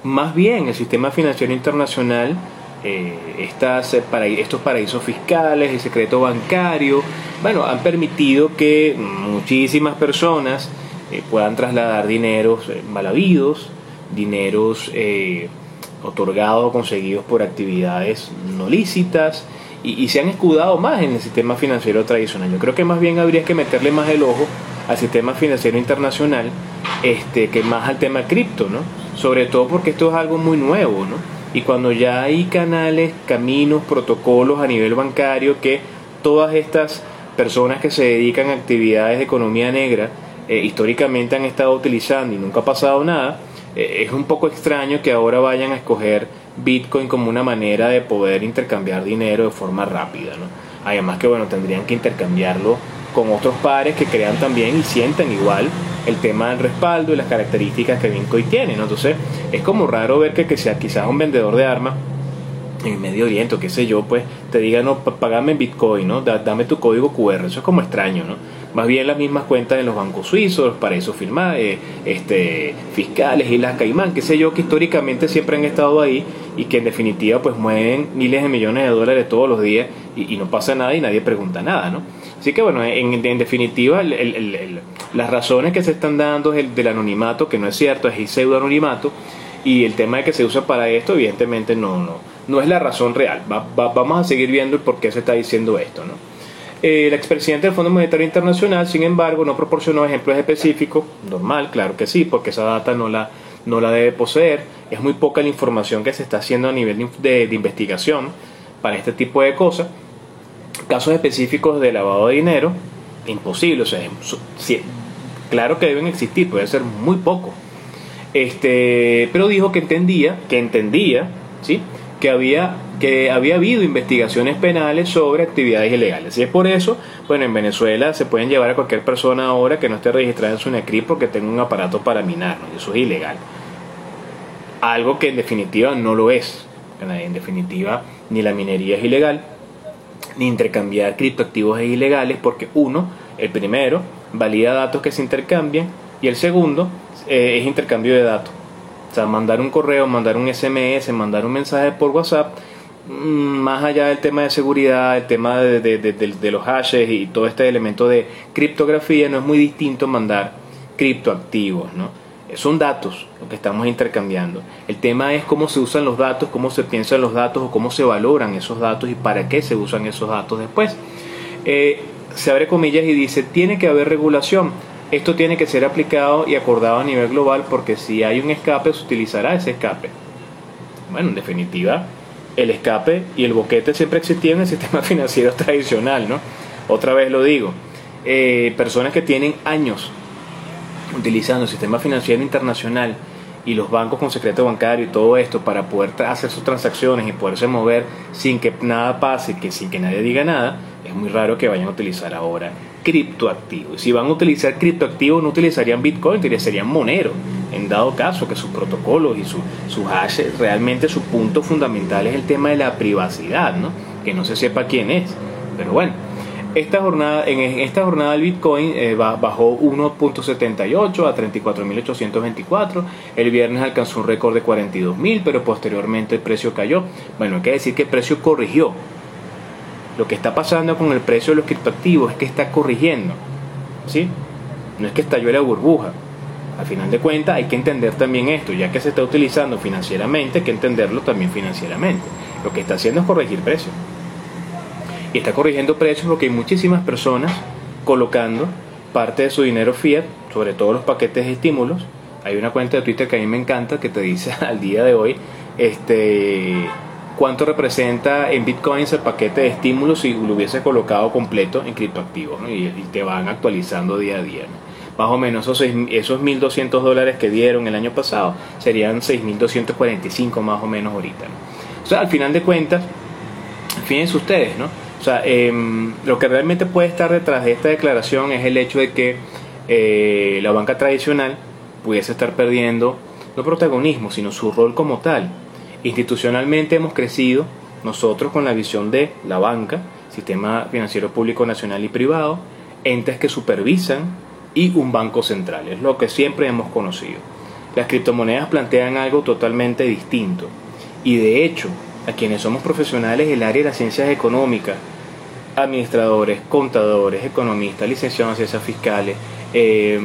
Más bien, el sistema financiero internacional eh, estas, eh, estos paraísos fiscales, el secreto bancario, bueno, han permitido que muchísimas personas eh, puedan trasladar dineros mal habidos, dineros otorgados o conseguidos por actividades no lícitas y, se han escudado más en el sistema financiero tradicional. Yo creo que más bien habría que meterle más el ojo al sistema financiero internacional este, que más al tema cripto, ¿no? Sobre todo porque esto es algo muy nuevo, ¿no? Y cuando ya hay canales, caminos, protocolos a nivel bancario que todas estas personas que se dedican a actividades de economía negra eh, históricamente han estado utilizando y nunca ha pasado nada, eh, es un poco extraño que ahora vayan a escoger Bitcoin como una manera de poder intercambiar dinero de forma rápida. ¿no? Además que bueno, tendrían que intercambiarlo con otros pares que crean también y sientan igual el tema del respaldo y las características que Bitcoin tiene. ¿no? Entonces es como raro ver que, que sea quizás un vendedor de armas en Medio Oriente o qué sé yo, pues te diga, no, pagame en Bitcoin, ¿no? dame tu código QR. Eso es como extraño, ¿no? Más bien las mismas cuentas en los bancos suizos, para eso firma, eh, este, fiscales, Islas Caimán, qué sé yo, que históricamente siempre han estado ahí y que en definitiva pues mueven miles de millones de dólares todos los días y, no pasa nada y nadie pregunta nada, ¿no? Así que bueno, en, definitiva las razones que se están dando es el del anonimato, que no es cierto, es el pseudo anonimato, y el tema de que se usa para esto evidentemente no, no, no es la razón real. vamos a seguir viendo el por qué se está diciendo esto, ¿no? El expresidente del Fondo Monetario Internacional, sin embargo, no proporcionó ejemplos específicos. Normal, claro que sí, porque esa data no la, no la debe poseer. Es muy poca la información que se está haciendo a nivel de investigación para este tipo de cosas. Casos específicos de lavado de dinero, imposible. O sea, claro que deben existir, puede ser muy poco. Este, pero dijo que entendía, que entendía, ¿sí? que había, que había habido investigaciones penales sobre actividades ilegales. Y es por eso, bueno, en Venezuela se pueden llevar a cualquier persona ahora que no esté registrada en su NECRI porque tenga un aparato para minar, y eso es ilegal. Algo que en definitiva no lo es. En definitiva, ni la minería es ilegal, ni intercambiar criptoactivos es ilegales porque uno, el primero, valida datos que se intercambian y el segundo eh, es intercambio de datos sea, mandar un correo, mandar un SMS, mandar un mensaje por WhatsApp, mm, más allá del tema de seguridad, el tema de, los hashes y todo este elemento de criptografía, no es muy distinto mandar criptoactivos, ¿no? Son datos lo que estamos intercambiando. El tema es cómo se usan los datos, cómo se piensan los datos o cómo se valoran esos datos y para qué se usan esos datos después. Eh, se abre comillas y dice, tiene que haber regulación esto tiene que ser aplicado y acordado a nivel global porque si hay un escape se utilizará ese escape. bueno, en definitiva, el escape y el boquete siempre existían en el sistema financiero tradicional, ¿no? Otra vez lo digo, eh, personas que tienen años utilizando el sistema financiero internacional y los bancos con secreto bancario y todo esto para poder hacer sus transacciones y poderse mover sin que nada pase, que sin que nadie diga nada, es muy raro que vayan a utilizar ahora criptoactivos. Si van a utilizar criptoactivos, no utilizarían Bitcoin, utilizarían Monero. En dado caso que sus protocolos y sus su hash, realmente su punto fundamental es el tema de la privacidad, ¿no? Que no se sepa quién es. Pero bueno, esta jornada, en esta jornada el Bitcoin eh, bajó 1.78 a 34.824. El viernes alcanzó un récord de 42.000, pero posteriormente el precio cayó. Bueno, hay que decir que el precio corrigió lo que está pasando con el precio de los criptoactivos es que está corrigiendo. ¿sí? No es que estalló la burbuja. Al final de cuentas hay que entender también esto, ya que se está utilizando financieramente, hay que entenderlo también financieramente. Lo que está haciendo es corregir precios. Y está corrigiendo precios porque hay muchísimas personas colocando parte de su dinero fiat, sobre todo los paquetes de estímulos. Hay una cuenta de Twitter que a mí me encanta que te dice al día de hoy, este cuánto representa en bitcoins el paquete de estímulos si lo hubiese colocado completo en criptoactivos y, te van actualizando día a día. Más o menos esos, esos 1.200 dólares que dieron el año pasado serían 6.245 más o menos ahorita. O sea, al final de cuentas, fíjense ustedes, ¿no? O sea, em, lo que realmente puede estar detrás de esta declaración es el hecho de que eh, la banca tradicional pudiese estar perdiendo no protagonismo, sino su rol como tal. Institucionalmente hemos crecido nosotros con la visión de la banca, sistema financiero público nacional y privado, entes que supervisan y un banco central, es lo que siempre hemos conocido. Las criptomonedas plantean algo totalmente distinto. Y de hecho a quienes somos profesionales del área de las ciencias económicas, administradores, contadores, economistas, licenciados en ciencias fiscales, eh,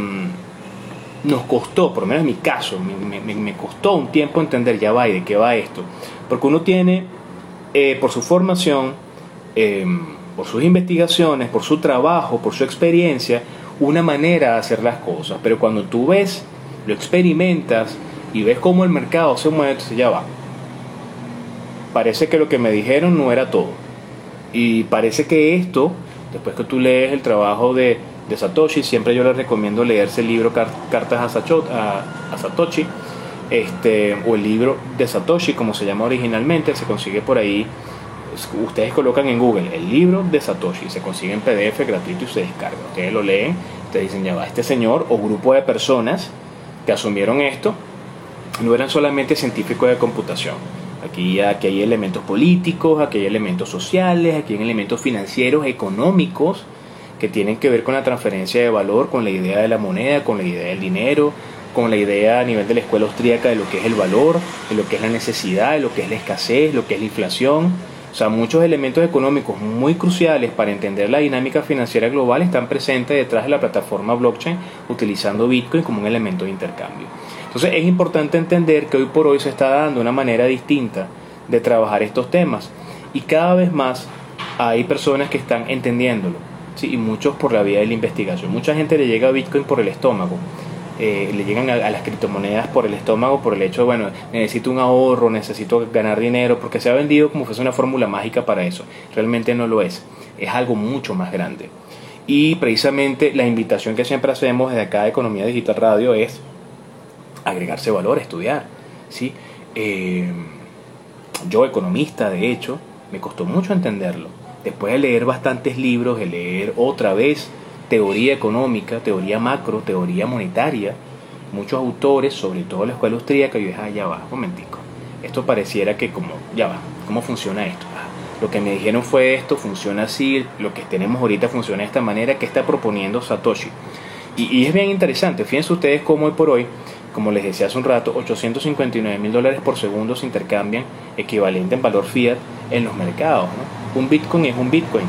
nos costó, por lo menos en mi caso, me, costó un tiempo entender ya va y de qué va esto. Porque uno tiene, eh, por su formación, em, por sus investigaciones, por su trabajo, por su experiencia, una manera de hacer las cosas. Pero cuando tú ves, lo experimentas y ves cómo el mercado se mueve, entonces ya va. Parece que lo que me dijeron no era todo. Y parece que esto, después que tú lees el trabajo de de Satoshi. Siempre yo les recomiendo leerse el libro Cartas a, Satoshi, este, o el libro de Satoshi, como se llama originalmente, se consigue por ahí. Ustedes colocan en Google el libro de Satoshi, se consigue en PDF gratuito y se descarga. Ustedes lo leen, ustedes dicen, ya va, este señor o grupo de personas que asumieron esto no eran solamente científicos de computación. Aquí, aquí hay elementos políticos, aquí hay elementos sociales, aquí hay elementos financieros, económicos, que tienen que ver con la transferencia de valor, con la idea de la moneda, con la idea del dinero, con la idea a nivel de la escuela austríaca de lo que es el valor, de lo que es la necesidad, de lo que es la escasez, lo que es la inflación. O sea, muchos elementos económicos muy cruciales para entender la dinámica financiera global están presentes detrás de la plataforma blockchain utilizando Bitcoin como un elemento de intercambio. Entonces es importante entender que hoy por hoy se está dando una manera distinta de trabajar estos temas y cada vez más hay personas que están entendiéndolo y muchos por la vía de la investigación. Mucha gente le llega a Bitcoin por el estómago. Eh, le llegan a, las criptomonedas por el estómago, por el hecho de, bueno, necesito un ahorro, necesito ganar dinero, porque se ha vendido como fuese una fórmula mágica para eso. Realmente no lo es. Es algo mucho más grande. Y precisamente la invitación que siempre hacemos desde acá de Economía Digital Radio es agregarse valor, estudiar. ¿sí? Eh, yo, economista, de hecho, me costó mucho entenderlo después de leer bastantes libros, de leer otra vez teoría económica, teoría macro, teoría monetaria, muchos autores, sobre todo la escuela austríaca, yo dije, ah, ya va, un momentico. Esto pareciera que como, ya va, ¿cómo funciona esto? Ah, lo que me dijeron fue esto, funciona así, lo que tenemos ahorita funciona de esta manera, que está proponiendo Satoshi? Y, y es bien interesante, fíjense ustedes cómo hoy por hoy como les decía hace un rato, 859 mil dólares por segundo se intercambian equivalente en valor fiat en los mercados. Un Bitcoin es un Bitcoin.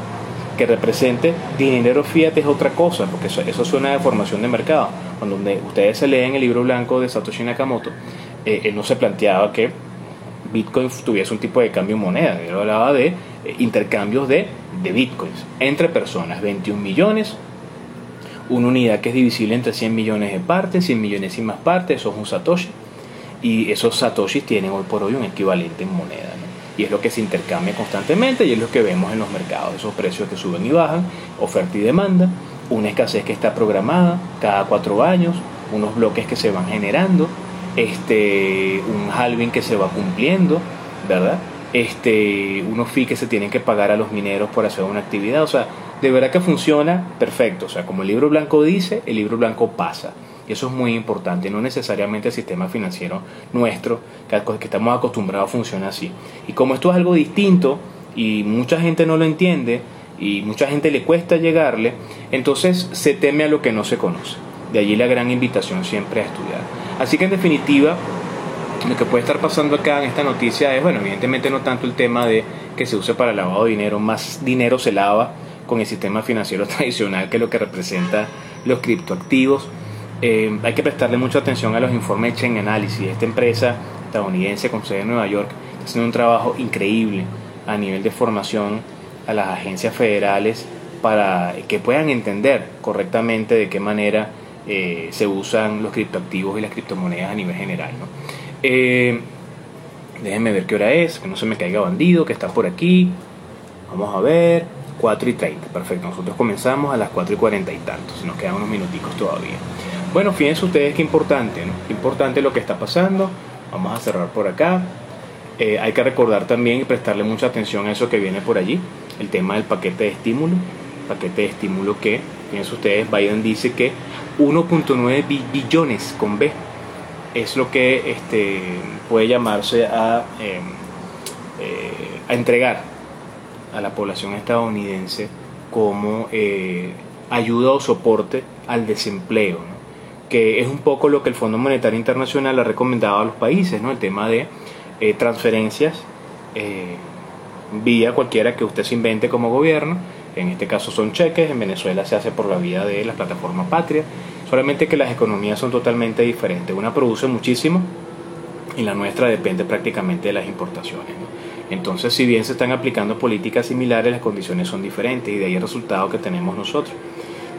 Que represente dinero fiat es otra cosa, porque eso, suena de formación de mercado. Cuando ustedes se leen el libro blanco de Satoshi Nakamoto, eh, él no se planteaba que Bitcoin tuviese un tipo de cambio en moneda. Él hablaba de eh, intercambios de Bitcoins entre personas. 21 millones una unidad que es divisible entre 100 millones de partes, 100 millones y más partes, eso es un Satoshi. y esos satoshis tienen hoy por hoy un equivalente en moneda. Y es lo que se intercambia constantemente y es lo que vemos en los mercados, esos precios que suben y bajan, oferta y demanda, una escasez que está programada cada cuatro años, unos bloques que se van generando, este, un halving que se va cumpliendo, ¿verdad? Este, unos fees que se tienen que pagar a los mineros por hacer una actividad, o sea, de verdad que funciona perfecto, o sea, como el libro blanco dice, el libro blanco pasa. Y eso es muy importante, no necesariamente el sistema financiero nuestro, que estamos acostumbrados, funciona así. Y como esto es algo distinto y mucha gente no lo entiende y mucha gente le cuesta llegarle, entonces se teme a lo que no se conoce. De allí la gran invitación siempre a estudiar. Así que en definitiva, lo que puede estar pasando acá en esta noticia es, bueno, evidentemente no tanto el tema de que se use para lavado de dinero, más dinero se lava con el sistema financiero tradicional que es lo que representa los criptoactivos eh, hay que prestarle mucha atención a los informes de Chain Analysis. Esta empresa estadounidense con sede en Nueva York está haciendo un trabajo increíble a nivel de formación a las agencias federales para que puedan entender correctamente de qué manera eh, se usan los criptoactivos y las criptomonedas a nivel general. Eh, déjenme ver qué hora es, que no se me caiga bandido, que está por aquí. Vamos a ver, 4 y 30, perfecto. Nosotros comenzamos a las 4 y 40 y tantos, nos quedan unos minuticos todavía. Bueno, fíjense ustedes qué importante, ¿no? Qué importante lo que está pasando. Vamos a cerrar por acá. Eh, hay que recordar también y prestarle mucha atención a eso que viene por allí, el tema del paquete de estímulo. Paquete de estímulo que, fíjense ustedes, Biden dice que 1.9 billones con B es lo que este, puede llamarse a, em, eh, a entregar a la población estadounidense como eh, ayuda o soporte al desempleo. que es un poco lo que el Fondo Monetario Internacional ha recomendado a los países, ¿no? El tema de eh, transferencias eh, vía cualquiera que usted se invente como gobierno. En este caso son cheques, en Venezuela se hace por la vía de la plataforma Patria, solamente que las economías son totalmente diferentes. Una produce muchísimo y la nuestra depende prácticamente de las importaciones. Entonces, si bien se están aplicando políticas similares, las condiciones son diferentes y de ahí el resultado que tenemos nosotros.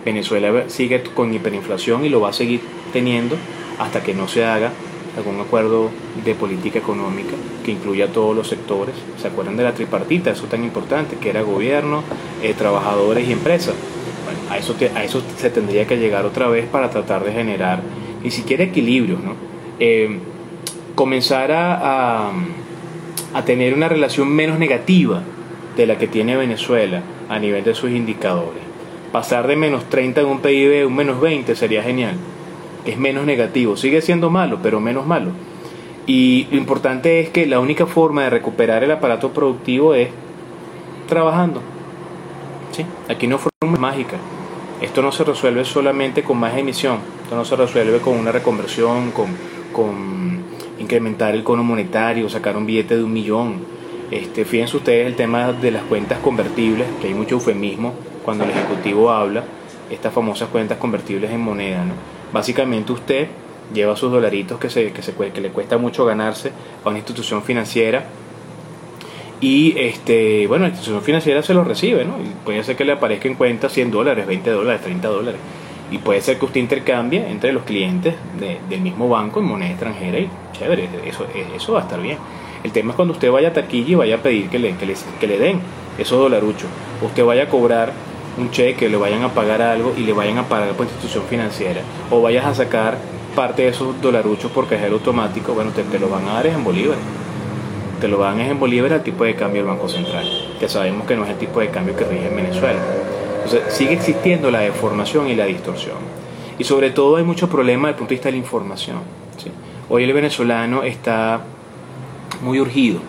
Venezuela sigue con hiperinflación y lo va a seguir teniendo hasta que no se haga algún acuerdo de política económica que incluya a todos los sectores. ¿Se acuerdan de la tripartita? Eso tan importante, que era gobierno, eh, trabajadores y empresas. Bueno, a eso, a eso se tendría que llegar otra vez para tratar de generar ni siquiera equilibrios, ¿no? Eh, comenzar a tener una relación menos negativa de la que tiene Venezuela a nivel de sus indicadores pasar de menos 30 en un PIB a un menos 20 sería genial. Es menos negativo, sigue siendo malo, pero menos malo. Y lo importante es que la única forma de recuperar el aparato productivo es trabajando. ¿Sí? Aquí no forma mágica. Esto no se resuelve solamente con más emisión, esto no se resuelve con una reconversión, con, con incrementar el cono monetario, sacar un billete de un millón. Este, fíjense ustedes el tema de las cuentas convertibles, que hay mucho eufemismo cuando el ejecutivo habla, estas famosas cuentas convertibles en moneda. ¿no? Básicamente usted lleva sus dolaritos que, se, que, que le cuesta mucho ganarse a una institución financiera y este bueno la institución financiera se lo recibe ¿no? y puede ser que le aparezca en cuenta 100 dólares 20 dólares 30 dólares y puede ser que usted intercambie entre los clientes del mismo banco en moneda extranjera y chévere eso, eso va a estar bien el tema es cuando usted vaya a taquilla y vaya a pedir que le, que le, que le den esos dolaruchos usted vaya a cobrar un cheque, le vayan a pagar algo y le vayan a pagar por institución financiera, o vayas a sacar parte de esos dolaruchos por cajero automático, bueno, te, te lo van a dar es en bolívares. Te lo van es en bolívares al tipo de cambio del Banco Central, que sabemos que no es el tipo de cambio que rige en Venezuela. Entonces, sigue existiendo la deformación y la distorsión. Y sobre todo hay muchos problemas desde el punto de vista de la información. Hoy el venezolano está muy urgido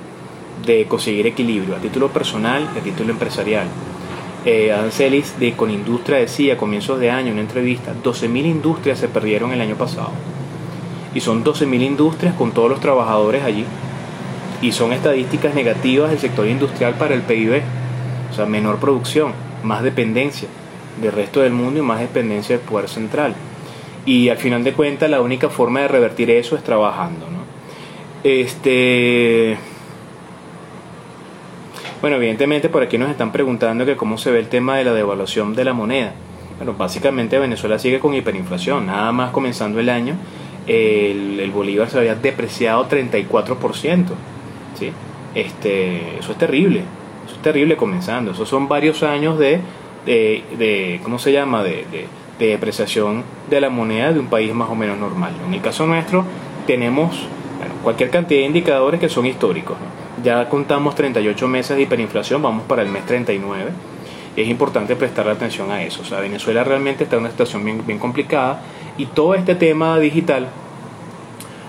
de conseguir equilibrio a título personal y a título empresarial eh, de Conindustria decía a comienzos de año en una entrevista, 12.000 industrias se perdieron el año pasado. Y son 12.000 industrias con todos los trabajadores allí. Y son estadísticas negativas del sector industrial para el PIB. O sea, menor producción, más dependencia del resto del mundo y más dependencia del poder central. Y al final de cuentas la única forma de revertir eso es trabajando. ¿no? Este bueno, evidentemente por aquí nos están preguntando que cómo se ve el tema de la devaluación de la moneda. Bueno, básicamente Venezuela sigue con hiperinflación, nada más comenzando el año. el, bolívar se había depreciado 34%. ¿sí? Este, eso es terrible, eso es terrible comenzando. Esos son varios años de, de, ¿cómo se llama?, de, de, depreciación de la moneda de un país más o menos normal. En el caso nuestro tenemos cualquier cantidad de indicadores que son históricos. Ya contamos 38 meses de hiperinflación, vamos para el mes 39 es importante prestar atención a eso. O sea, Venezuela realmente está en una situación bien, bien complicada y todo este tema digital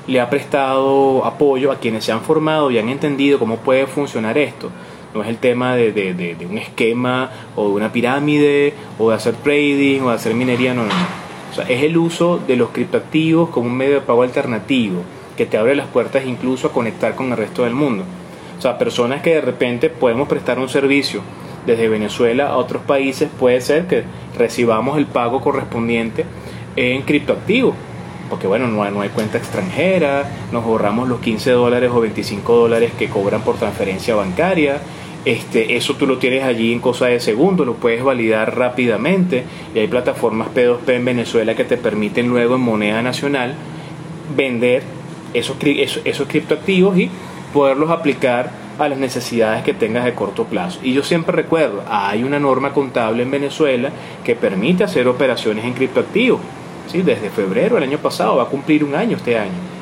le ha prestado apoyo a quienes se han formado y han entendido cómo puede funcionar esto. No es el tema de, un esquema o de una pirámide o de hacer trading o de hacer minería, no, no, O sea, es el uso de los criptoactivos como un medio de pago alternativo que te abre las puertas incluso a conectar con el resto del mundo. O sea, personas que de repente podemos prestar un servicio desde Venezuela a otros países, puede ser que recibamos el pago correspondiente en criptoactivos. Porque bueno, no hay, no hay cuenta extranjera, nos ahorramos los 15 dólares o 25 dólares que cobran por transferencia bancaria. Este, eso tú lo tienes allí en cosa de segundos, lo puedes validar rápidamente y hay plataformas P2P en Venezuela que te permiten luego en moneda nacional vender esos, esos, criptoactivos y poderlos aplicar a las necesidades que tengas de corto plazo. Y yo siempre recuerdo, hay una norma contable en Venezuela que permite hacer operaciones en criptoactivos. ¿sí? Desde febrero del año pasado, va a cumplir un año este año.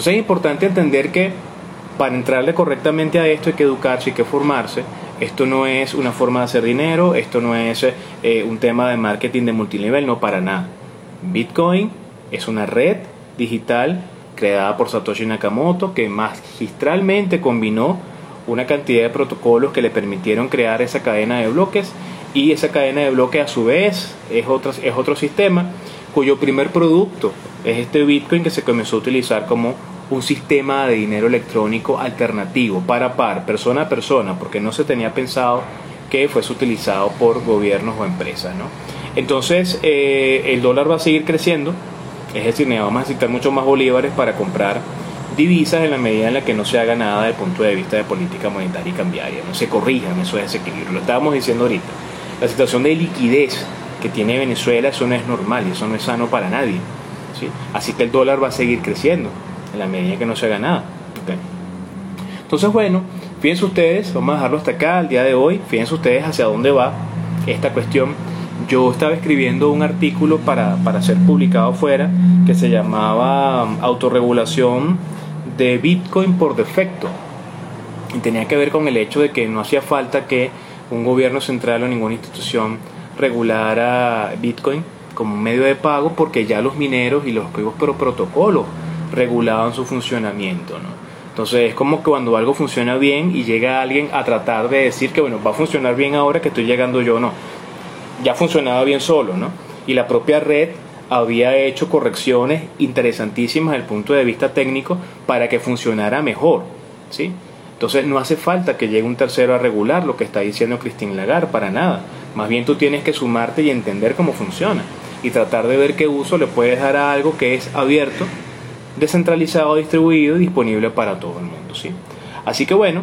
Entonces es importante entender que para entrarle correctamente a esto hay que educarse y que formarse. Esto no es una forma de hacer dinero, esto no es eh, un tema de marketing de multinivel, no para nada. Bitcoin es una red digital creada por Satoshi Nakamoto, que magistralmente combinó una cantidad de protocolos que le permitieron crear esa cadena de bloques y esa cadena de bloques a su vez es otro, es otro sistema cuyo primer producto es este Bitcoin que se comenzó a utilizar como un sistema de dinero electrónico alternativo, para par, persona a persona, porque no se tenía pensado que fuese utilizado por gobiernos o empresas. ¿no? Entonces eh, el dólar va a seguir creciendo, es decir, vamos necesitar muchos más bolívares para comprar divisas en la medida en la que no se haga nada desde el punto de vista de política monetaria y cambiaria, no se corrijan esos desequilibrios. Lo estábamos diciendo ahorita. La situación de liquidez que tiene Venezuela, eso no es normal y eso no es sano para nadie. ¿sí? Así que el dólar va a seguir creciendo en la medida que no se haga nada. Entonces, bueno, fíjense ustedes, vamos a dejarlo hasta acá el día de hoy, fíjense ustedes hacia dónde va esta cuestión yo estaba escribiendo un artículo para, ser publicado fuera que se llamaba um, Autorregulación de Bitcoin por defecto. Y tenía que ver con el hecho de que no hacía falta que un gobierno central o ninguna institución regulara Bitcoin como un medio de pago porque ya los mineros y los protocolos regulaban su funcionamiento. Entonces es como que cuando algo funciona bien y llega alguien a tratar de decir que bueno, va a funcionar bien ahora que estoy llegando yo, no ya funcionaba bien solo, ¿no? Y la propia red había hecho correcciones interesantísimas desde el punto de vista técnico para que funcionara mejor, ¿sí? Entonces no hace falta que llegue un tercero a regular lo que está diciendo Christine Lagarde, para nada. Más bien tú tienes que sumarte y entender cómo funciona y tratar de ver qué uso le puedes dar a algo que es abierto, descentralizado, distribuido y disponible para todo el mundo, ¿sí? Así que bueno,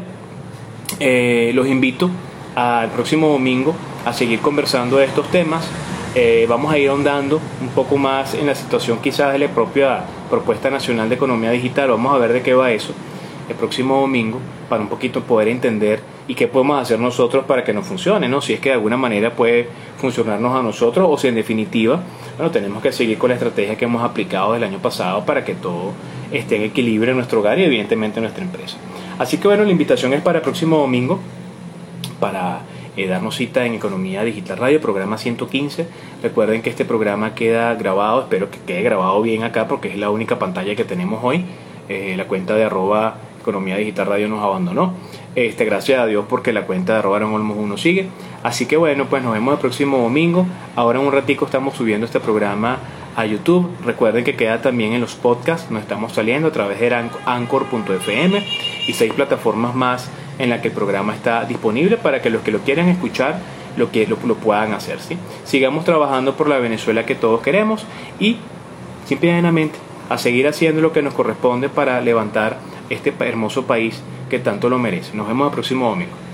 eh, los invito al próximo domingo a seguir conversando de estos temas. Eh, vamos a ir ahondando un poco más en la situación quizás de la propia propuesta nacional de economía digital. Vamos a ver de qué va eso el próximo domingo para un poquito poder entender y qué podemos hacer nosotros para que nos funcione, ¿no? Si es que de alguna manera puede funcionarnos a nosotros o si en definitiva, bueno, tenemos que seguir con la estrategia que hemos aplicado del año pasado para que todo esté en equilibrio en nuestro hogar y evidentemente en nuestra empresa. Así que bueno, la invitación es para el próximo domingo para eh, darnos cita en Economía Digital Radio, programa 115. Recuerden que este programa queda grabado, espero que quede grabado bien acá porque es la única pantalla que tenemos hoy. Eh, la cuenta de arroba Economía Digital Radio nos abandonó. Este, gracias a Dios porque la cuenta de arroba Olmos 1 sigue. Así que bueno, pues nos vemos el próximo domingo. Ahora en un ratico estamos subiendo este programa a YouTube. Recuerden que queda también en los podcasts. Nos estamos saliendo a través de anchor.fm y seis plataformas más en la que el programa está disponible para que los que lo quieran escuchar lo que lo, puedan hacer. ¿sí? Sigamos trabajando por la Venezuela que todos queremos y simplemente a seguir haciendo lo que nos corresponde para levantar este hermoso país que tanto lo merece. Nos vemos el próximo domingo.